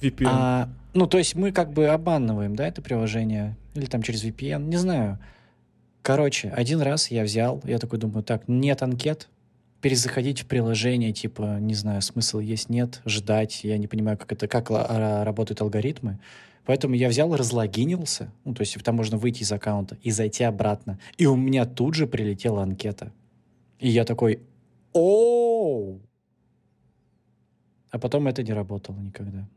VPN. А, ну, то есть мы как бы обманываем, да, это приложение? Или там через VPN, не знаю. Короче, один раз я взял, я такой думаю, так, нет анкет, перезаходить в приложение, типа, не знаю, смысл есть, нет, ждать, я не понимаю, как это, как ла- а, работают алгоритмы. Поэтому я взял, разлогинился, ну, то есть там можно выйти из аккаунта и зайти обратно. И у меня тут же прилетела анкета. И я такой, оу! А потом это не работало никогда.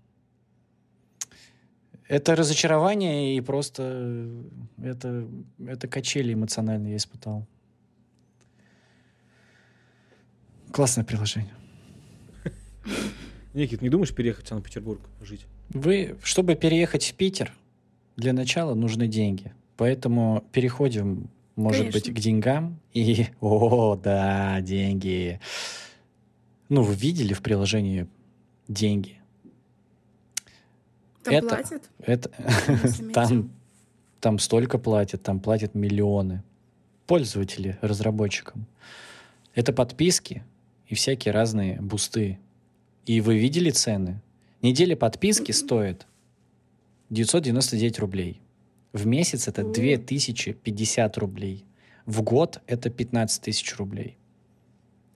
Это разочарование и просто э, это, это качели эмоциональные я испытал. Классное приложение. Никит, не думаешь переехать в Санкт-Петербург жить? Вы, чтобы переехать в Питер, для начала нужны деньги. Поэтому переходим, может быть, Конечно. к деньгам. И, о, да, деньги. Ну, вы видели в приложении деньги? Там Это- платят? Это там, там столько платят, там платят миллионы пользователи разработчикам. Это подписки и всякие разные бусты. И вы видели цены? Неделя подписки стоит 999 рублей. В месяц это О. 2050 рублей. в год это 15 тысяч рублей.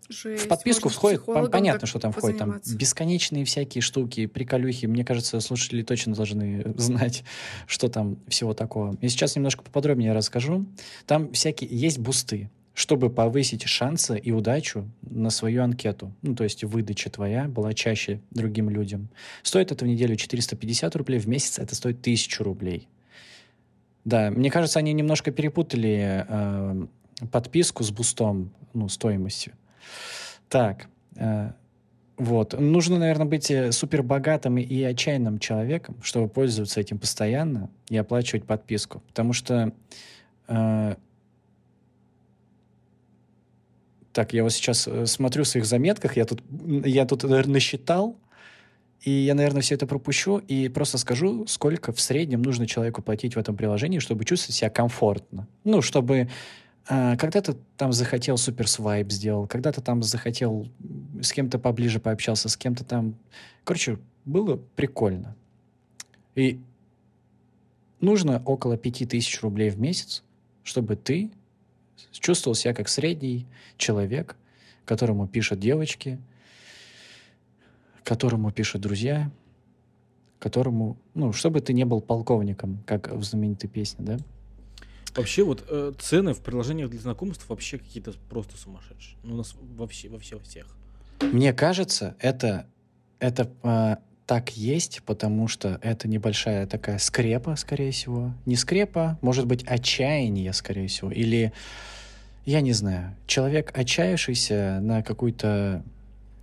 Жесть. В подписку входит, понятно, что там входит, там бесконечные всякие штуки, приколюхи. Мне кажется, слушатели точно должны знать, что там всего такого. И сейчас немножко поподробнее расскажу. Там всякие есть бусты, чтобы повысить шансы и удачу на свою анкету. Ну, то есть выдача твоя была чаще другим людям. Стоит это в неделю 450 рублей, в месяц это стоит 1000 рублей. Да, мне кажется, они немножко перепутали э, подписку с бустом, ну, стоимостью. Так, э, вот. Нужно, наверное, быть э, супер богатым и отчаянным человеком, чтобы пользоваться этим постоянно и оплачивать подписку. Потому что... э, так, я вот сейчас смотрю в своих заметках, я тут, я тут наверное, насчитал, и я, наверное, все это пропущу и просто скажу, сколько в среднем нужно человеку платить в этом приложении, чтобы чувствовать себя комфортно. Ну, чтобы когда ты там захотел супер свайп сделал, когда ты там захотел с кем-то поближе пообщался, с кем-то там... Короче, было прикольно. И нужно около 5000 рублей в месяц, чтобы ты чувствовал себя как средний человек, которому пишут девочки, которому пишут друзья, которому... Ну, чтобы ты не был полковником, как в знаменитой песне, да? Вообще вот э, цены в приложениях для знакомств вообще какие-то просто сумасшедшие. Ну, у нас вообще, во всех. Мне кажется, это, это а, так есть, потому что это небольшая такая скрепа, скорее всего. Не скрепа, может быть, отчаяние, скорее всего. Или, я не знаю, человек, отчаявшийся на какую-то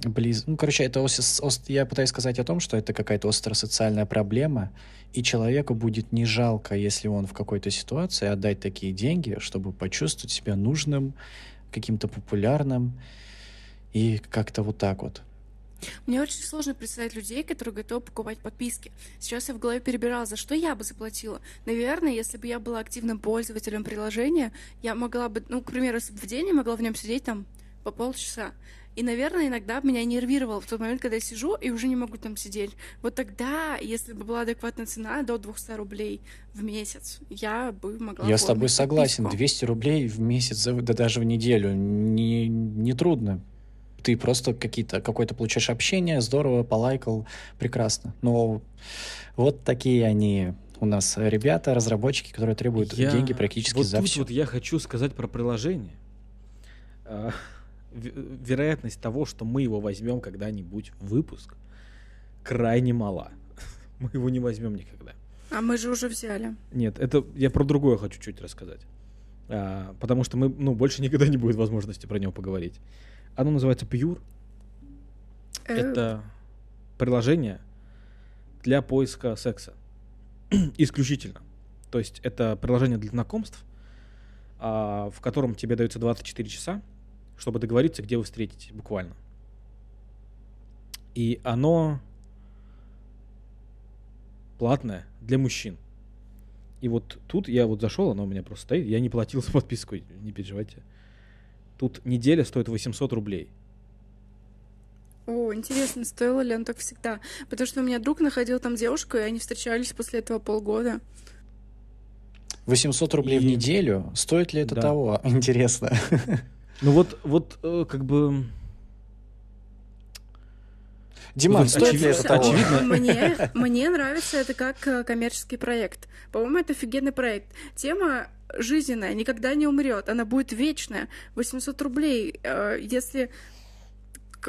близ... Ну, короче, это ос- ос- я пытаюсь сказать о том, что это какая-то остросоциальная проблема, и человеку будет не жалко, если он в какой-то ситуации отдать такие деньги, чтобы почувствовать себя нужным, каким-то популярным, и как-то вот так вот. Мне очень сложно представить людей, которые готовы покупать подписки. Сейчас я в голове перебирала, за что я бы заплатила. Наверное, если бы я была активным пользователем приложения, я могла бы, ну, к примеру, в день я могла в нем сидеть там по полчаса. И, наверное, иногда меня нервировало в тот момент, когда я сижу и уже не могу там сидеть. Вот тогда, если бы была адекватная цена до 200 рублей в месяц, я бы могла Я с тобой согласен. подписку. 200 рублей в месяц, да даже в неделю, не, не трудно. Ты просто какие-то, какое-то получаешь общение, здорово, полайкал, прекрасно. Но вот такие они у нас ребята, разработчики, которые требуют Я- деньги практически вот за тут все. вот я хочу сказать про приложение. Ве- вероятность того, что мы его возьмем когда-нибудь в выпуск, крайне мала. Мы его не возьмем никогда. А мы же уже взяли. Нет, это я про другое хочу чуть рассказать. А, потому что мы, ну, больше никогда не будет возможности про него поговорить. Оно называется Pure. Э, Это приложение для поиска секса. Исключительно. То есть это приложение для знакомств, а, в котором тебе дается 24 часа, чтобы договориться, где вы встретитесь, буквально. И оно платное для мужчин. И вот тут я вот зашел, оно у меня просто стоит, я не платил за подписку, не переживайте. Тут неделя стоит 800 рублей. О, интересно, стоило ли он так всегда? Потому что у меня друг находил там девушку, и они встречались после этого полгода. 800 рублей в И- неделю. Стоит ли это Да. того? Интересно. Ну вот, вот э, как бы Диман, Ну, стоит ли очевидно- это того? очевидно. Мне, мне нравится это как э, коммерческий проект. По-моему, это офигенный проект. Тема жизненная, никогда не умрет, она будет вечная. 800 рублей. э, Если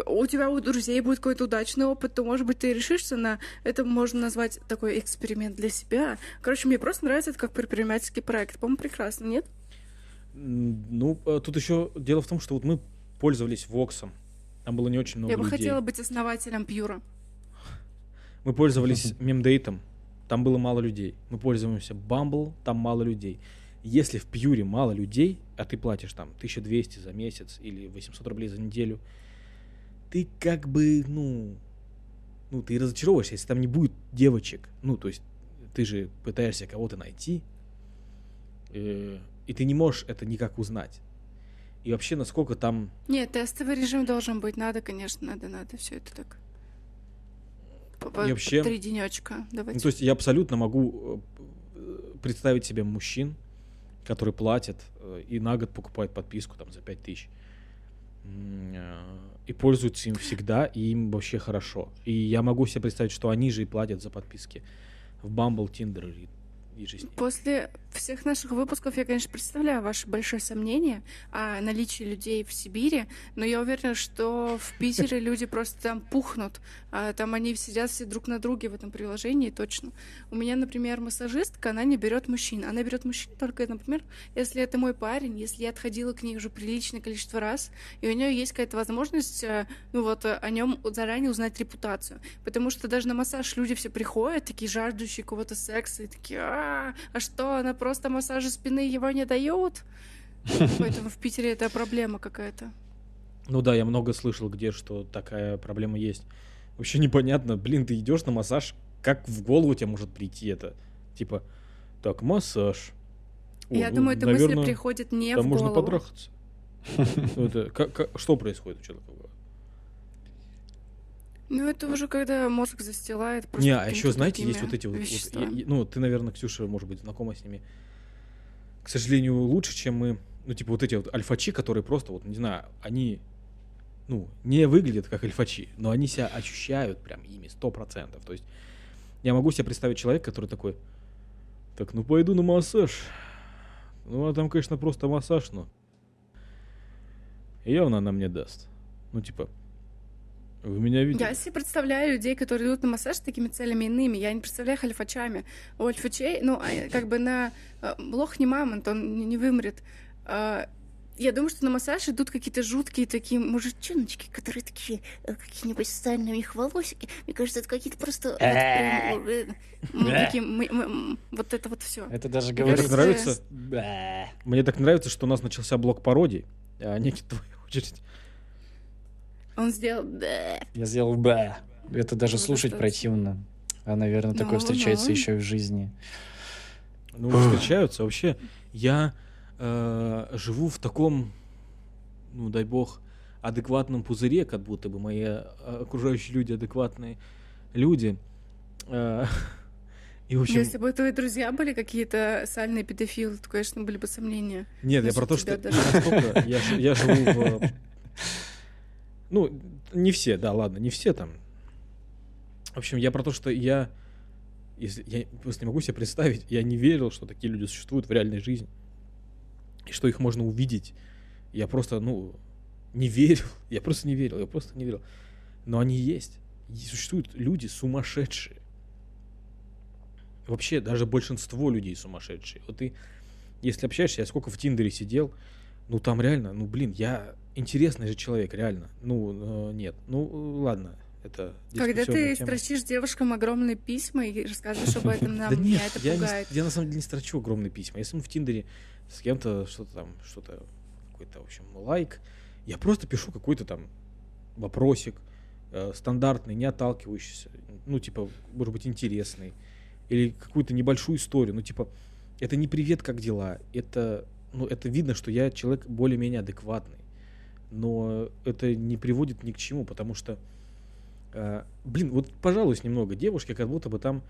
у тебя у друзей будет какой-то удачный опыт, то, может быть, ты решишься на... Это можно назвать такой эксперимент для себя. Короче, мне просто нравится это как предпринимательский проект. По-моему, прекрасно, нет? Ну, э, тут еще дело в том, что вот мы пользовались Воксом. Там было не очень много Я бы людей. хотела быть основателем Пьюра. Мы пользовались мемдейтом. Там было мало людей. Мы пользуемся Bumble, там мало людей. Если в Пьюре мало людей, а ты платишь там 1200 за месяц или 800 рублей за неделю, ты как бы, ну, ну, ты разочаровываешься, если там не будет девочек. Ну, то есть ты же пытаешься кого-то найти, э, и ты не можешь это никак узнать. И вообще, насколько там Нет, тестовый режим должен быть. Надо, конечно, надо, надо все это так. По- И вообще- Три денечка. Ну, Давайте. то есть я абсолютно могу э, представить себе мужчин, которые платят э, и на год покупают подписку там за 5 тысяч. Э, И пользуются им всегда, и им вообще хорошо. И я могу себе представить, что они же и платят за подписки в Bumble, Tinder и, и ним. После всех наших выпусков я, конечно, представляю ваше большое сомнение о наличии людей в Сибири, но я уверена, что в Питере люди просто там пухнут, а там они сидят все друг на друге в этом приложении, точно. У меня, например, массажистка, она не берет мужчин. Она берет мужчин только, например, если это мой парень, если я отходила к ней уже приличное количество раз, и у нее есть какая-то возможность, э, ну вот, э, о нем заранее узнать репутацию. Потому что даже на массаж люди все приходят, такие жаждущие какого-то секса, и такие, а, а что, она просто массажа спины его не дают? Поэтому в Питере это проблема какая-то. Ну да, я много слышал, где что такая проблема есть. Вообще непонятно, блин, ты идешь на массаж, как в голову тебе может прийти это? Типа, так, массаж. О, Я ну, думаю, эта наверно, мысль приходит не там в можно голову. потрахаться. Как- как- что происходит у человека? Ну, это уже когда мозг застилает Не, а еще, знаете, есть вот эти вот, вот- ну, ты, наверное, Ксюша, может быть, знакома с ними. К сожалению, лучше, чем мы, ну, типа, вот эти вот альфачи, которые просто, вот, не знаю, они, ну, не выглядят как альфачи, но они себя ощущают прям ими, сто процентов. То есть я могу себе представить человека, который такой, так, ну, пойду на массаж. Ну, а там, конечно, просто массаж, но явно она мне даст. Ну, типа, вы меня видели? Я себе представляю людей, которые идут на массаж с такими целями иными. Я не представляю их альфачами. У альфачей, ну, а, как бы на э, лох не мамонт, он не, не вымрет. А, Я думаю, что на массаж идут какие-то жуткие такие мужичоночки, которые такие, э, какие-нибудь стальные у них волосики. Мне кажется, это какие-то просто... вот прям, э, такие, это вот все. Это даже Мне говорит... так нравится. Мне так нравится, что у нас начался блок пародий, а Никит, твоя очередь. Он сделал... «Бэ». Я сделал бэ. Это даже Ну, слушать достаточно. противно. А, наверное, такое Ну, встречается ну. еще и в жизни. Ну, встречаются. Вообще, я э, живу в таком, ну, дай бог, адекватном пузыре, как будто бы мои э, окружающие люди адекватные люди. Э, И, в общем, Если бы твои друзья были какие-то сальные педофилы, то, конечно, были бы сомнения. Нет, я про то, что даже. я, я живу в... Ну, не все, да, ладно, не все там. В общем, я про то, что я... Если, я просто не могу себе представить, я не верил, что такие люди существуют в реальной жизни. И что их можно увидеть. Я просто, ну, не верил. Я просто не верил, я просто не верил. Но они есть. И существуют люди сумасшедшие. Вообще, даже большинство людей сумасшедшие. Вот ты, если общаешься, я сколько в Тиндере сидел, ну там реально, ну блин, я интересный же человек, реально. Ну, э, нет. Ну, э, ладно, это Когда ты тема. строчишь девушкам огромные письма и рассказываешь об этом нам, Да нет, меня это я, не, пугает. с- я на самом деле не строчу огромные письма. Если мы в Тиндере с кем-то что-то там, что-то, какой-то, в общем, лайк, я просто пишу какой-то там вопросик, э, стандартный, не отталкивающийся, ну, типа, может быть, интересный, или какую-то небольшую историю, ну, типа, это не привет, как дела, это, ну, это видно, что я человек более-менее адекватный, но это не приводит ни к чему, потому что, э, блин, вот, пожалуйста, немного девушки, как будто бы там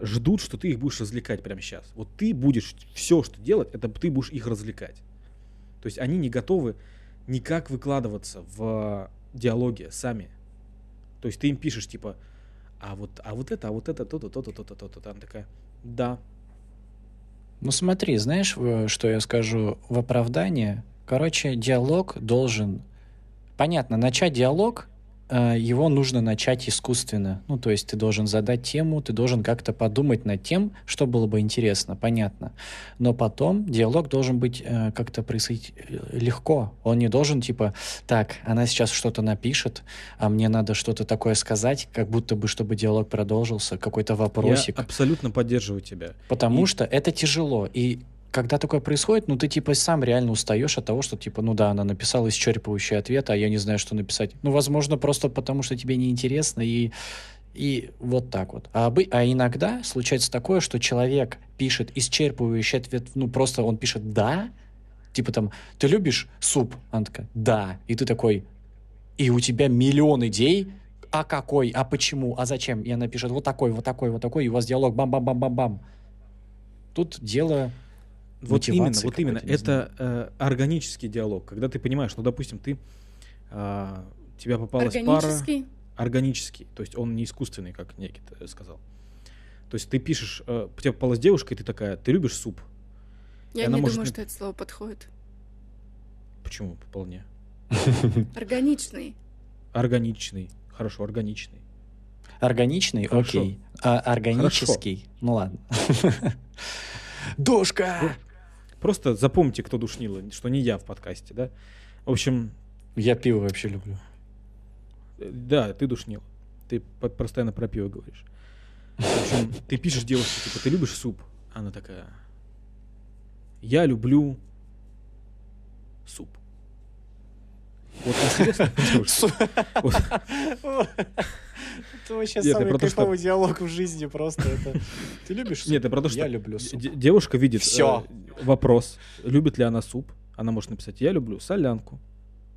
ждут, что ты их будешь развлекать прямо сейчас. Вот ты будешь все, что делать, это ты будешь их развлекать. То есть они не готовы никак выкладываться в диалоге сами. То есть ты им пишешь типа, а вот, а вот это, а вот это, то-то, то-то, то-то, то-то. Там такая, да. Ну смотри, знаешь, что я скажу в оправдание? Короче, диалог должен... Понятно, начать диалог, э, его нужно начать искусственно. Ну, то есть ты должен задать тему, ты должен как-то подумать над тем, что было бы интересно, понятно. Но потом диалог должен быть э, как-то происходить э, легко. Он не должен типа, так, она сейчас что-то напишет, а мне надо что-то такое сказать, как будто бы, чтобы диалог продолжился, какой-то вопросик. Я абсолютно поддерживаю тебя. Потому И- что это тяжело. И когда такое происходит, ну ты типа сам реально устаешь от того, что типа, ну да, она написала исчерпывающий ответ, а я не знаю, что написать. Ну, возможно, просто потому что тебе неинтересно и и вот так вот. А, обы- а иногда случается такое, что человек пишет исчерпывающий ответ, ну просто он пишет «да», типа там «ты любишь суп?» Она такая «да». И ты такой и у тебя миллион идей, а какой, а почему, а зачем? И она пишет вот такой, вот такой, вот такой, и у вас диалог бам-бам-бам-бам-бам. Тут дело Вот именно, вот именно. Это э, органический диалог, когда ты понимаешь, ну, допустим, ты а, тебя попалась пара Органический. органический, то есть он не искусственный, как Никита сказал. То есть ты пишешь, э, тебе попалась девушка, и ты такая, ты любишь суп? Я не может думаю, что это слово подходит. Почему вполне? Органичный. Органичный, хорошо, органичный. Органичный, Хорошо. окей. А органический, ну ладно. Душка! Просто запомните, кто душнил, что не я в подкасте, да? В общем, Я пиво вообще люблю. э, да, ты душнил. Ты по- постоянно про пиво говоришь. В общем, ты пишешь девушке, типа, ты любишь суп? Она такая, я люблю суп. Вот интересно. Вот. Это вообще Нет, самый то, что- кайфовый диалог в жизни просто. Это... Ты любишь суп? Нет, это про то, что Я люблю суп. де- девушка видит Всё. э, вопрос, любит ли она суп. Она может написать, я люблю солянку.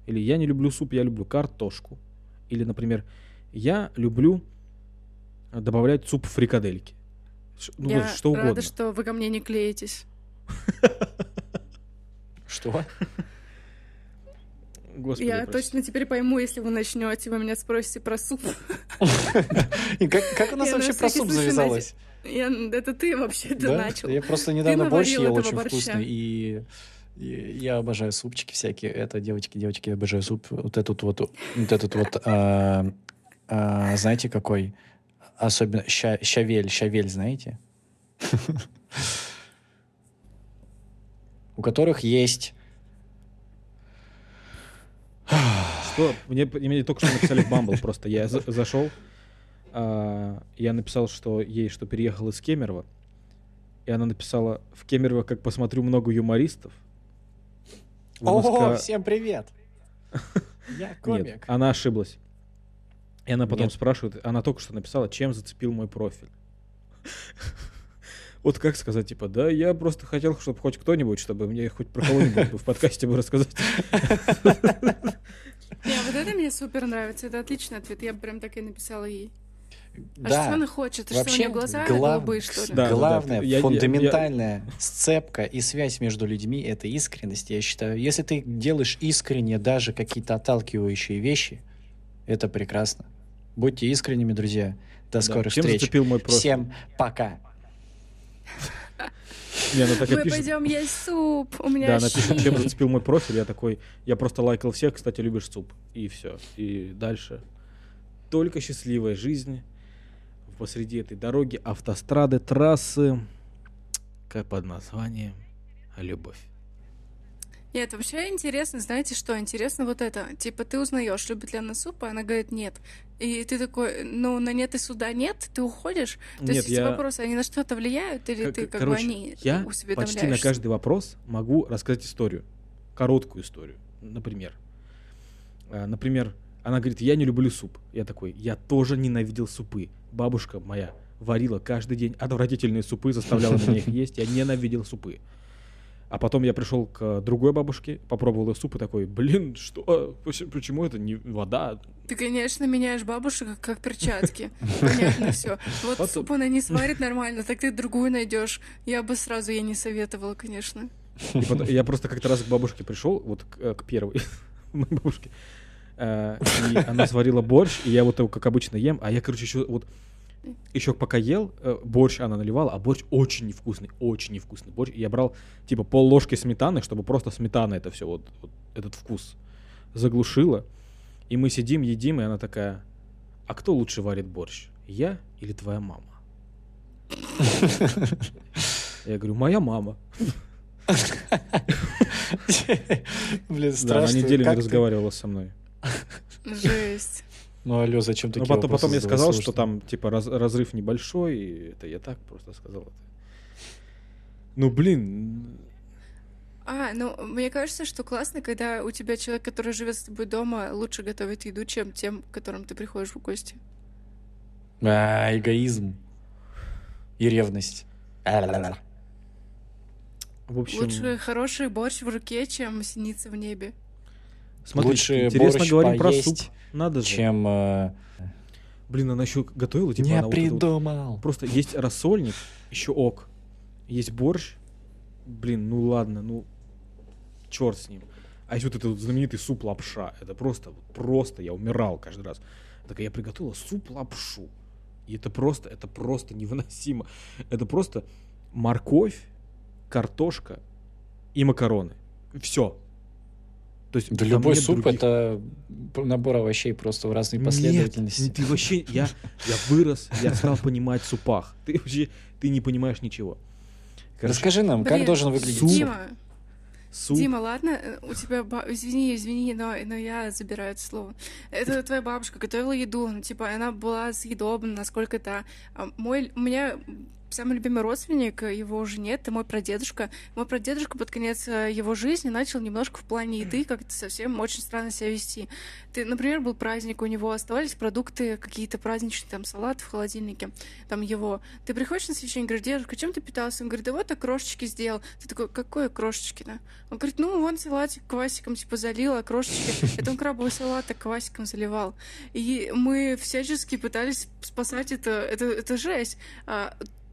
Или я не люблю суп, я люблю картошку. Или, например, я люблю э, добавлять суп в фрикадельки. Ш- Ну, Я вот что рада, угодно. что вы ко мне не клеитесь. Что? Господи, Я прости. точно теперь пойму, если вы начнете, вы меня спросите про суп. И Как у нас вообще про суп завязалось? Это ты вообще это начал. Я просто недавно борщ ел очень вкусный, и я обожаю супчики всякие. Это, девочки, девочки, я обожаю суп. Вот этот вот, вот этот вот, а, а, знаете, какой? Особенно ща- щавель, щавель, знаете? У которых есть... Что? Мне, мне только что написали в Бамбл просто. Я за- зашел, а, я написал, что ей, что переехал из Кемерово. И она написала, в Кемерово, как посмотрю, много юмористов. В О, Москва- всем привет! Я Нет, комик. она ошиблась. И она потом Нет. спрашивает, она только что написала, чем зацепил мой профиль. Вот как сказать, типа, да, я просто хотел, чтобы хоть кто-нибудь, чтобы мне хоть про кого-нибудь в подкасте бы рассказать. Не, вот это мне супер нравится. Это отличный ответ. Я бы прям так и написала ей. А что Да, она хочет? А что у Вообще, нее глаза глав- голубые, что ли? Да, да, да. Главная, Я- я- фундаментальная сцепка и связь между людьми — это искренность, я считаю. Если ты делаешь искренне даже какие-то отталкивающие вещи, это прекрасно. Будьте искренними, друзья. До Да, скорых Чем встреч. зацепил мой профиль? Всем пока. Не, она так Мы пишет. пойдем есть суп. У меня Да, она пишет, чем зацепил мой профиль. Я такой, я просто лайкал всех, кстати, любишь суп. И все. И дальше. Только счастливая жизнь посреди этой дороги, автострады, трассы, как под названием «Любовь». Нет, вообще интересно, знаете что? Интересно вот это. Типа ты узнаешь, любит ли она суп, а она говорит нет. И ты такой, ну на нет и суда нет, ты уходишь. То Нет, есть эти я- вопросы, они на что-то влияют, или К- ты как короче, бы они я почти на каждый вопрос могу рассказать историю. Короткую историю, например. А, Например, она говорит, я не люблю суп. Я такой, я тоже ненавидел супы. Бабушка моя варила каждый день отвратительные супы, заставляла меня их есть. Я ненавидел супы. А потом я пришел к другой бабушке, попробовал их суп и такой, блин, что? Поч- Почему это не вода? Ты, конечно, меняешь бабушек как, перчатки. Понятно все. Вот Потом- суп она не сварит нормально, так ты другую найдешь. Я бы сразу ей не советовала, конечно. Потом- я просто как-то раз к бабушке пришел, вот к, э, к первой моей бабушке, э, и она сварила борщ, и я вот его, как обычно, ем, а я, короче, еще вот еще пока ел, э, борщ она наливала, а борщ очень невкусный, очень невкусный борщ. Я брал, типа, пол ложки сметаны, чтобы просто сметана это все, вот, вот этот вкус заглушила. И мы сидим, едим, и она такая, а кто лучше варит борщ, я или твоя мама? Я говорю, моя мама. Блин, Да, страшно. она неделю не разговаривала со мной. Жесть. Ну, алло, зачем Ну, такие потом, потом я сказал, сложные? что там, типа, раз- разрыв небольшой, и это я так просто сказал это. Ну, блин, А, ну, мне кажется, что классно, когда у тебя человек, который живет с тобой дома, лучше готовит еду, чем тем, к которым ты приходишь в гости. А, эгоизм. И ревность. А-ля-ля-ля. в общем, Лучше хороший борщ в руке, чем синица в небе. смотрите, лучше интересно борщ говорим про поесть, суп. Надо же. Чем э, Блин, она еще готовила, типа, не она вот это вот- придумал. Просто есть рассольник, еще ок. Есть борщ, блин, ну ладно, ну, черт с ним. А еще вот этот знаменитый суп лапша, это просто, просто, я умирал каждый раз. Так я приготовила суп лапшу. И это просто, это просто невыносимо. Это просто морковь, картошка и макароны. Все. То есть да любой суп других... это набор овощей просто в разной последовательности. Нет, ты вообще, я, я вырос, я стал понимать в супах. Ты вообще, ты не понимаешь ничего. Короче, Расскажи нам, Блин, как должен выглядеть суп? Дима, суп. Дима, ладно, э, у тебя, извини, извини, но, но я забираю это слово. Это твоя бабушка готовила еду, ну, типа, она была съедобна, насколько-то. А мой, у меня самый любимый родственник, э, его уже нет, это мой прадедушка. Мой прадедушка под конец э, его жизни начал немножко в плане еды как-то совсем очень странно себя вести. Ты, например, был праздник, у него оставались продукты какие-то праздничные, там, салат в холодильнике, там его. Ты приходишь на священник, говоришь, дедушка, чем ты питался? Он говорит, да вот так крошечки сделал. Ты такой, какое крошечки, да? Он говорит, ну, вон салатик квасиком, типа, залил, а крошечки... Это он крабовый салат так квасиком заливал. И мы всячески пытались спасать это, это, это жесть.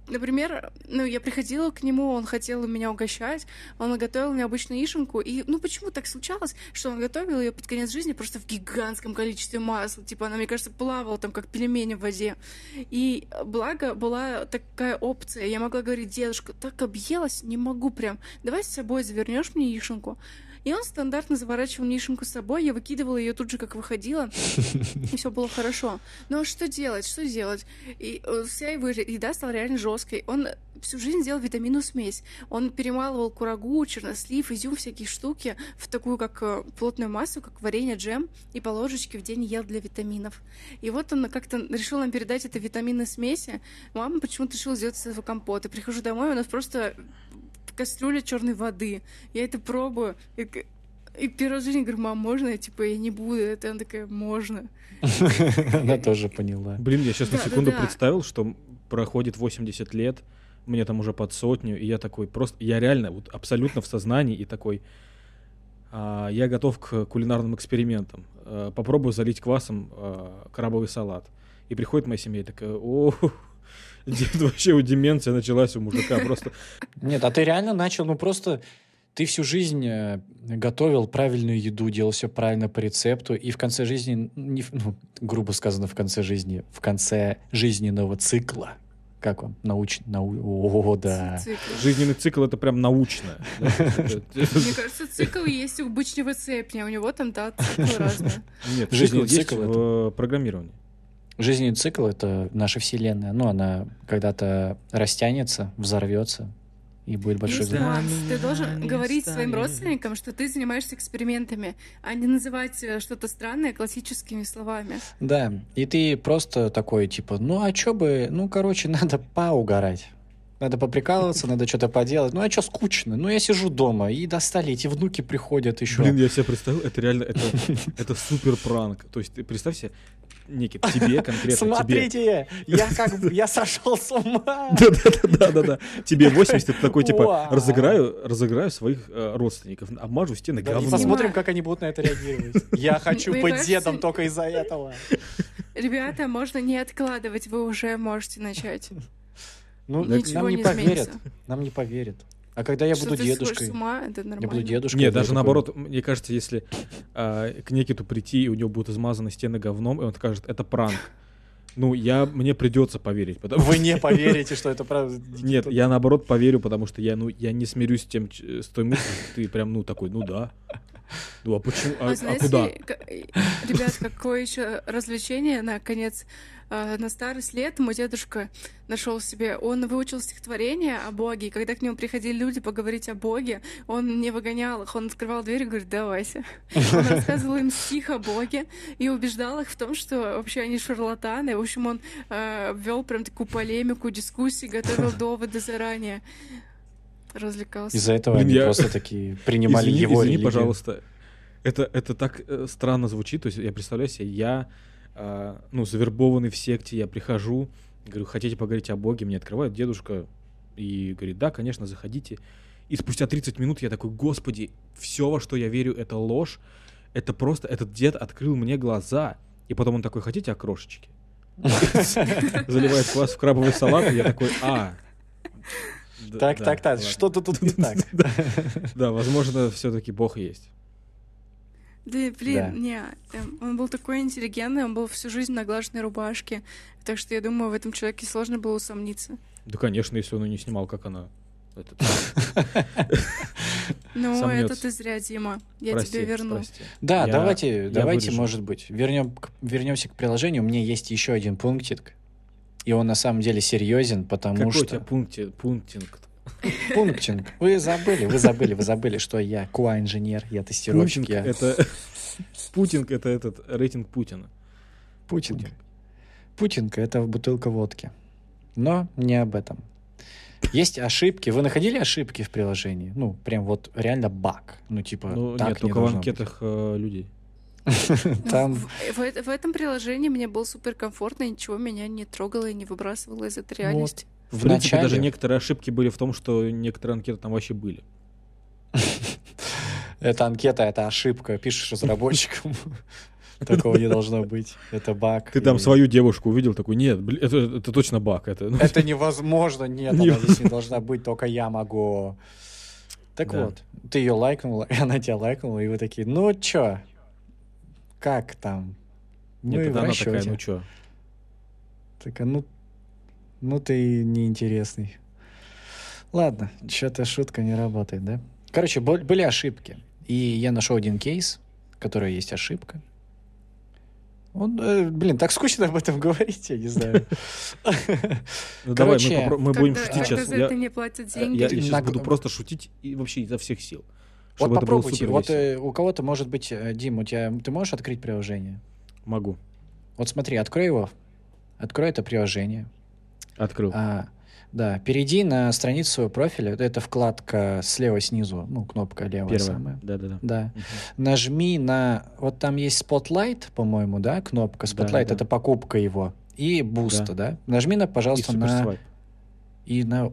Например, ну, я приходила к нему, он хотел меня угощать, он готовил мне обычную ишенку, и, ну, почему так случалось, что он готовил ее под конец жизни просто в гигантском количестве масла, типа, она, мне кажется, плавала там, как пельмени в воде, и благо была такая опция, я могла говорить, дедушка, так объелась, не могу прям, давай с собой завернешь мне ишенку, и он стандартно заворачивал нишенку с собой, я выкидывала ее тут же, как выходила, и все было хорошо. Но что делать, что делать? И э, вся его еда стала реально жесткой. Он всю жизнь делал витаминную смесь. Он перемалывал курагу, чернослив, изюм, всякие штуки в такую как э, плотную массу, как варенье, джем, и по ложечке в день ел для витаминов. И вот он как-то решил нам передать это витаминной смеси. Мама почему-то решила сделать из этого компот. И прихожу домой, у нас просто кастрюля черной воды. Я это пробую. И, и первый раз в жизни говорю, мам, можно? Я типа, я не буду. Это она такая, можно. Она тоже поняла. Блин, я сейчас на секунду представил, что проходит 80 лет, мне там уже под сотню, и я такой просто, я реально вот абсолютно в сознании и такой, а, я готов к кулинарным экспериментам. А, попробую залить квасом а, крабовый салат. И приходит моя семья и такая, о, вообще у деменция началась у мужика просто. Нет, а ты реально начал, ну просто ты всю жизнь э, готовил правильную еду, делал все правильно по рецепту, и в конце жизни, не, ну, грубо сказано, в конце жизни, в конце жизненного цикла, как он? Научный, нау... О, да. Цикл. Жизненный цикл — это прям научно. Мне кажется, цикл есть у бычьего цепня, у него там, да, цикл разный. Нет, жизненный цикл в программировании. Жизненный цикл — это наша Вселенная. Ну, она когда-то растянется, взорвется, и будет большой взрыв. ты должен говорить своим родственникам, что ты занимаешься экспериментами, а не называть э, что-то странное классическими словами. Да, и ты просто такой, типа, ну а чё бы, ну, короче, надо поугарать. Надо поприкалываться, надо что-то поделать. Ну, а что скучно? Ну, я сижу дома, и достали, эти внуки приходят еще. Блин, я себе представил, это реально, это, это супер пранк. То есть, ты представь себе, некий тебе конкретно Смотрите, тебе. я как бы, я сошел с ума. Да-да-да, тебе 80, это такой, типа, разыграю, разыграю своих э, родственников, обмажу стены говном. Посмотрим, как они будут на это реагировать. Я хочу быть дедом только из-за этого. Ребята, можно не откладывать, вы уже можете начать. Ну, нам не, не поверят. Нам не поверят. А когда я что буду дедушкой? С ума, это нормально. Я буду дедушкой. Нет, даже такой... наоборот, мне кажется, если э, к Никиту прийти, и у него будут измазаны стены говном, и он скажет, это пранк. Ну, я, мне придется поверить. Потому Вы не поверите, что это правда? Нет, я наоборот поверю, потому что я, ну, я не смирюсь с тем, с той мыслью, ты прям, ну, такой, ну да. Ну, а почему, а, а куда? Ребят, какое еще развлечение, наконец, а, на старость лет мой дедушка нашел себе, он выучил стихотворение о Боге, и когда к нему приходили люди поговорить о Боге, он не выгонял их, он открывал дверь и говорит, давайте. Он рассказывал им стих о Боге и убеждал их в том, что вообще они шарлатаны. В общем, он э, вел прям такую полемику, дискуссии, готовил доводы заранее. Развлекался. Из-за этого они я... просто такие принимали извини, его извини, религию. пожалуйста. Это, это так э, странно звучит. То есть я представляю себе, я ну, завербованный в секте, я прихожу, говорю, хотите поговорить о Боге? Мне открывает дедушка и говорит, да, конечно, заходите. И спустя 30 минут я такой, господи, все, во что я верю, это ложь. Это просто, этот дед открыл мне глаза. И потом он такой, хотите окрошечки? Заливает квас в крабовый салат, и я такой, а, Так, так, так, что-то тут не так. Да, возможно, все-таки Бог есть. Да, блин, Да. не, он был такой интеллигентный, он был всю жизнь в наглаженной рубашке, так что я думаю, в этом человеке сложно было усомниться. Да, конечно, если он ее не снимал, как она. этот, Ну, это ты зря, Дима, я тебе верну. Да, давайте, давайте, может быть, вернем, вернемся к приложению. У меня есть еще один пунктик. И он на самом деле серьезен, потому Какой у что... тебя пункти- пунктинг? Пунктинг. Вы забыли, вы забыли, вы забыли, что я QA-инженер, я тестировщик, Пунктинг я... это... Путинг это этот рейтинг Путина. Путинг. Путинг — это бутылка водки. Но не об этом. Есть ошибки. Вы находили ошибки в приложении? Ну, прям вот реально баг. Ну, типа, Ну, так нет, не только в должно быть. анкетах э, людей. Там В, в в этом приложении мне было супер комфортно, ничего меня не трогало и не выбрасывало из этой реальности. В, в принципе, даже начале... некоторые ошибки были в том, что некоторые анкеты там вообще были. Это анкета, это ошибка. Пишешь разработчикам. Такого не должно быть. Это баг. Ты там И- свою девушку увидел, такой, нет, это, это точно баг. Это, ну, Это невозможно. Нет, Не- она здесь не должна быть, только я могу. Так Да. вот, ты ее лайкнула, и она тебя лайкнула, и вы такие, ну чё? Как там? нет, Мы это она такая, ну чё? Такая, ну, ну ты неинтересный. Ладно, что-то шутка не работает, да? Короче, были ошибки. И я нашел один кейс, в котором есть ошибка. Он, э, блин, так скучно об этом говорить, я не знаю. Ну давай, мы, будем Когда- шутить когда сейчас. за Я, это не платят я, деньги. я сейчас буду просто шутить и вообще изо всех сил. Вот попробуйте. Вот э, у кого-то может быть, э, Дим, у тебя ты можешь открыть приложение? Могу. Вот смотри, открой его. Открой это приложение. Открыл. А, да, перейди на страницу своего профиля. Это вкладка слева снизу, ну, кнопка левая Первое. самая. Да-да-да. Да. Мгм. Нажми на... Вот там есть Spotlight, по-моему, да, кнопка. Да, Spotlight да. это покупка его. И буста, да. Нажми на, И пожалуйста, на... суперсвайп. И на...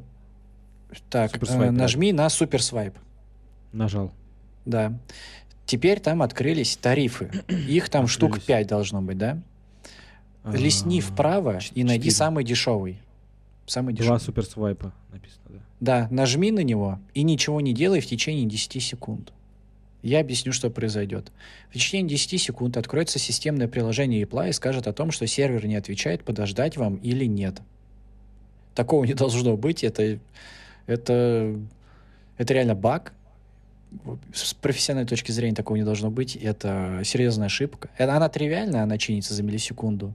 Так, э, да. нажми на суперсвайп. Нажал. Да. Теперь там открылись тарифы. Их там штук Открылись. 5 должно быть, да? Листни А, вправо ч- и найди самый дешевый. Самый Два дешевый. суперсвайпа написано, да. Да, нажми на него и ничего не делай в течение 10 секунд. Я объясню, что произойдет. В течение 10 секунд откроется системное приложение Apply и скажет о том, что сервер не отвечает, подождать вам или нет. Такого не должно быть. Это, это, это реально баг. С профессиональной точки зрения такого не должно быть. Это серьезная ошибка. Она тривиальная, она чинится за миллисекунду.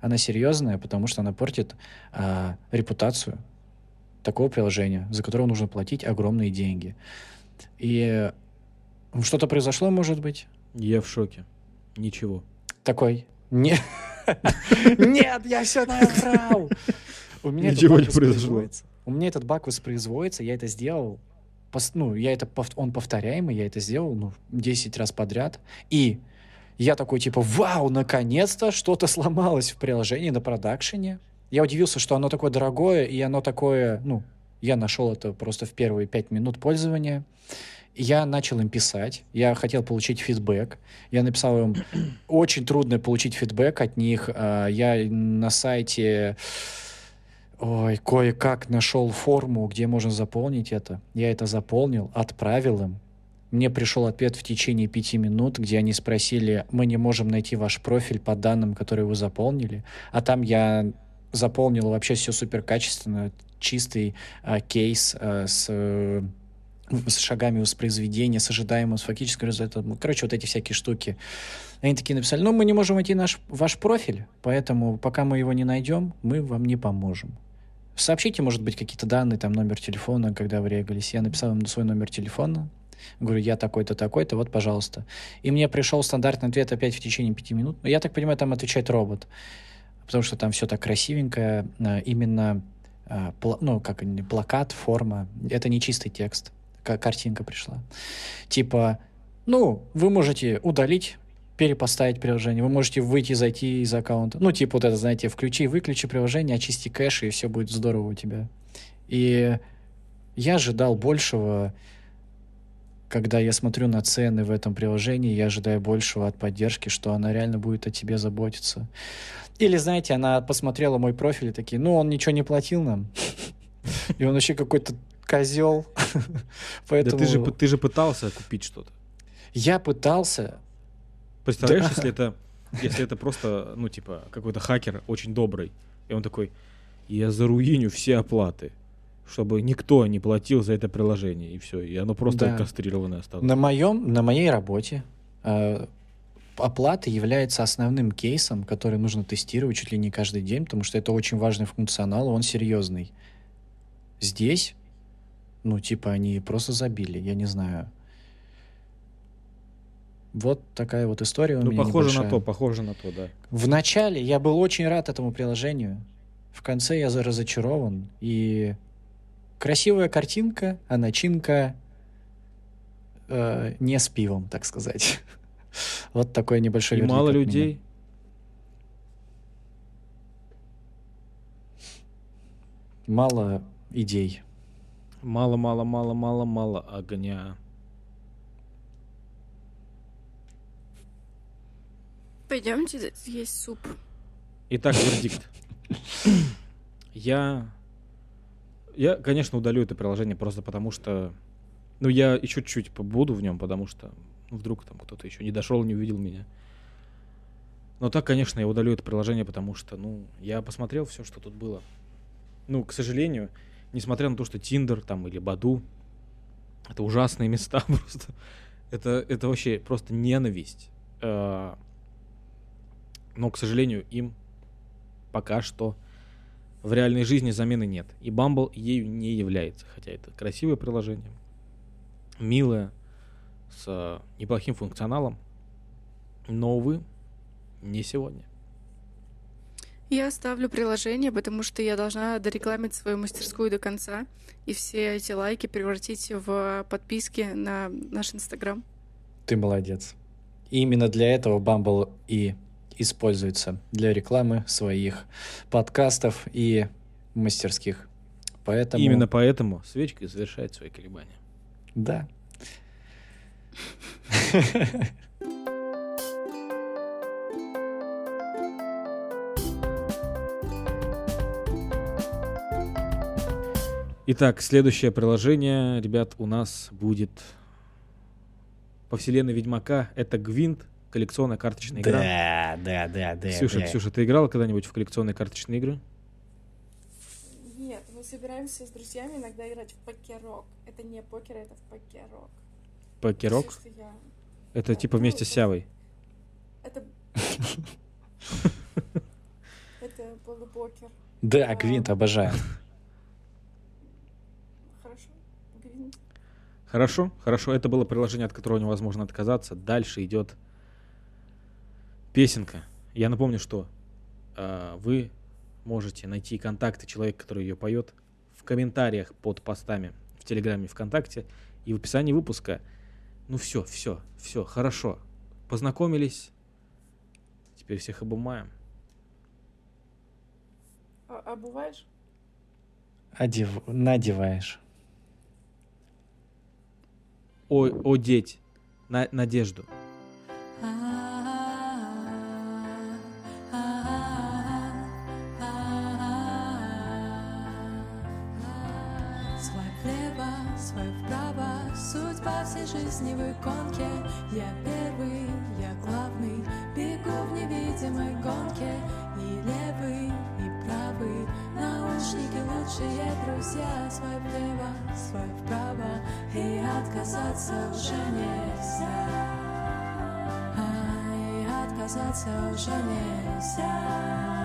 Она серьезная, потому что она портит а, репутацию такого приложения, за которое нужно платить огромные деньги. И э, что-то произошло, может быть? Я в шоке. Ничего. Такой. Не- Нет, я все наврал. У меня Ничего не произошло. У меня этот баг воспроизводится, я это сделал. Ну, я это, он повторяемый, я это сделал, ну, 10 раз подряд. И я такой, типа, вау, наконец-то что-то сломалось в приложении на продакшене. Я удивился, что оно такое дорогое, и оно такое, ну, я нашел это просто в первые 5 минут пользования. Я начал им писать, я хотел получить фидбэк. Я написал им, очень трудно получить фидбэк от них. А, Я на сайте, ой, кое-как нашел форму, где можно заполнить это. Я это заполнил, отправил им. Мне пришел ответ в течение пяти минут, где они спросили, мы не можем найти ваш профиль по данным, которые вы заполнили. А там я заполнил вообще все супер качественно, чистый а, кейс а, с, э, с шагами воспроизведения, с ожидаемым, с фактическим результатом. Ну, Короче, вот эти всякие штуки. Они такие написали, ну, мы не можем найти наш, ваш профиль, поэтому пока мы его не найдем, мы вам не поможем. Сообщите, может быть, какие-то данные, там, номер телефона, когда вы регались. Я написал им свой номер телефона, говорю, я такой-то, такой-то, вот, пожалуйста. И мне пришел стандартный ответ опять в течение пяти минут. Но я так понимаю, там отвечает робот, потому что там все так красивенько, а, именно, а, ну, как плакат, форма, это не чистый текст, картинка пришла. Типа, ну, вы можете удалить перепоставить приложение, вы можете выйти, зайти из аккаунта. Ну, типа вот это, знаете, включи, выключи приложение, очисти кэш, и все будет здорово у тебя. И я ожидал большего, когда я смотрю на цены в этом приложении, я ожидаю большего от поддержки, что она реально будет о тебе заботиться. Или, знаете, она посмотрела мой профиль и такие, ну, он ничего не платил нам. И он вообще какой-то козел. Да Поэтому ты же, ты же пытался купить что-то. я пытался. Представляешь, Да. если это, если это просто, ну, типа, какой-то хакер очень добрый, и он такой, я заруиню все оплаты, чтобы никто не платил за это приложение, и все, и оно просто Да. кастрированное осталось. На моем, на моей работе э, оплата является основным кейсом, который нужно тестировать чуть ли не каждый день, потому что это очень важный функционал, он серьезный. Здесь, ну, типа, они просто забили, я не знаю. Вот такая вот история у Ну, меня похоже на небольшая. то, похоже на то, да. В начале я был очень рад этому приложению. В конце я разочарован. И красивая картинка, а начинка э, не с пивом, так сказать. Вот такой небольшой И вердикт мало меня. людей. Мало идей. Мало, мало, мало, мало, мало огня. Пойдемте есть суп. Итак, вердикт. Я, я, конечно, удалю это приложение просто потому, что, ну, я еще чуть-чуть побуду в нем, потому что ну, вдруг там кто-то еще не дошел, не увидел меня. Но так, конечно, я удалю это приложение, потому что, ну, я посмотрел все, что тут было. Ну, к сожалению, несмотря на то, что Тиндер там или Баду, это ужасные места просто. Это, это вообще просто ненависть. Э, Но, к сожалению, им пока что в реальной жизни замены нет. И Bumble ею не является, хотя это красивое приложение, милое, с э, неплохим функционалом, но, увы, не сегодня. Я ставлю приложение, потому что я должна дорекламить свою мастерскую до конца и все эти лайки превратить в подписки на наш Инстаграм. Ты молодец. И именно для этого Bumble и используется для рекламы своих подкастов и мастерских. Поэтому... Именно поэтому свечка завершает свои колебания. Да. Итак, следующее приложение, ребят, у нас будет по вселенной Ведьмака. Это Гвинт, коллекционная карточная игра. Да, да, да, да. Ксюша, да. Ксюша, ты играла когда-нибудь в коллекционные карточные игры? Нет, мы собираемся с друзьями иногда играть в покерок. Это не покер, это в покерок. Покерок? Я- Это типа вместе с Сявой. Это... Это полупокер. Да, Гвинт, обожаю. Хорошо. Гвинт. Хорошо, хорошо. Это было приложение, от которого невозможно отказаться. Дальше идет песенка. Я напомню, что а, вы можете найти контакты человека, который ее поет, в комментариях под постами в Телеграме ВКонтакте и в описании выпуска. Ну все, все, все, хорошо. Познакомились. Теперь всех обумаем. А, обуваешь? Одев... Надеваешь. Ой, одеть. На, надежду. Свай всей жизни в иконке. Я первый, я главный, бегу в невидимой гонке. И левый, и правый, наушники лучшие друзья. Свай влево, свай вправо, и отказаться уже нельзя. Ай, отказаться уже нельзя.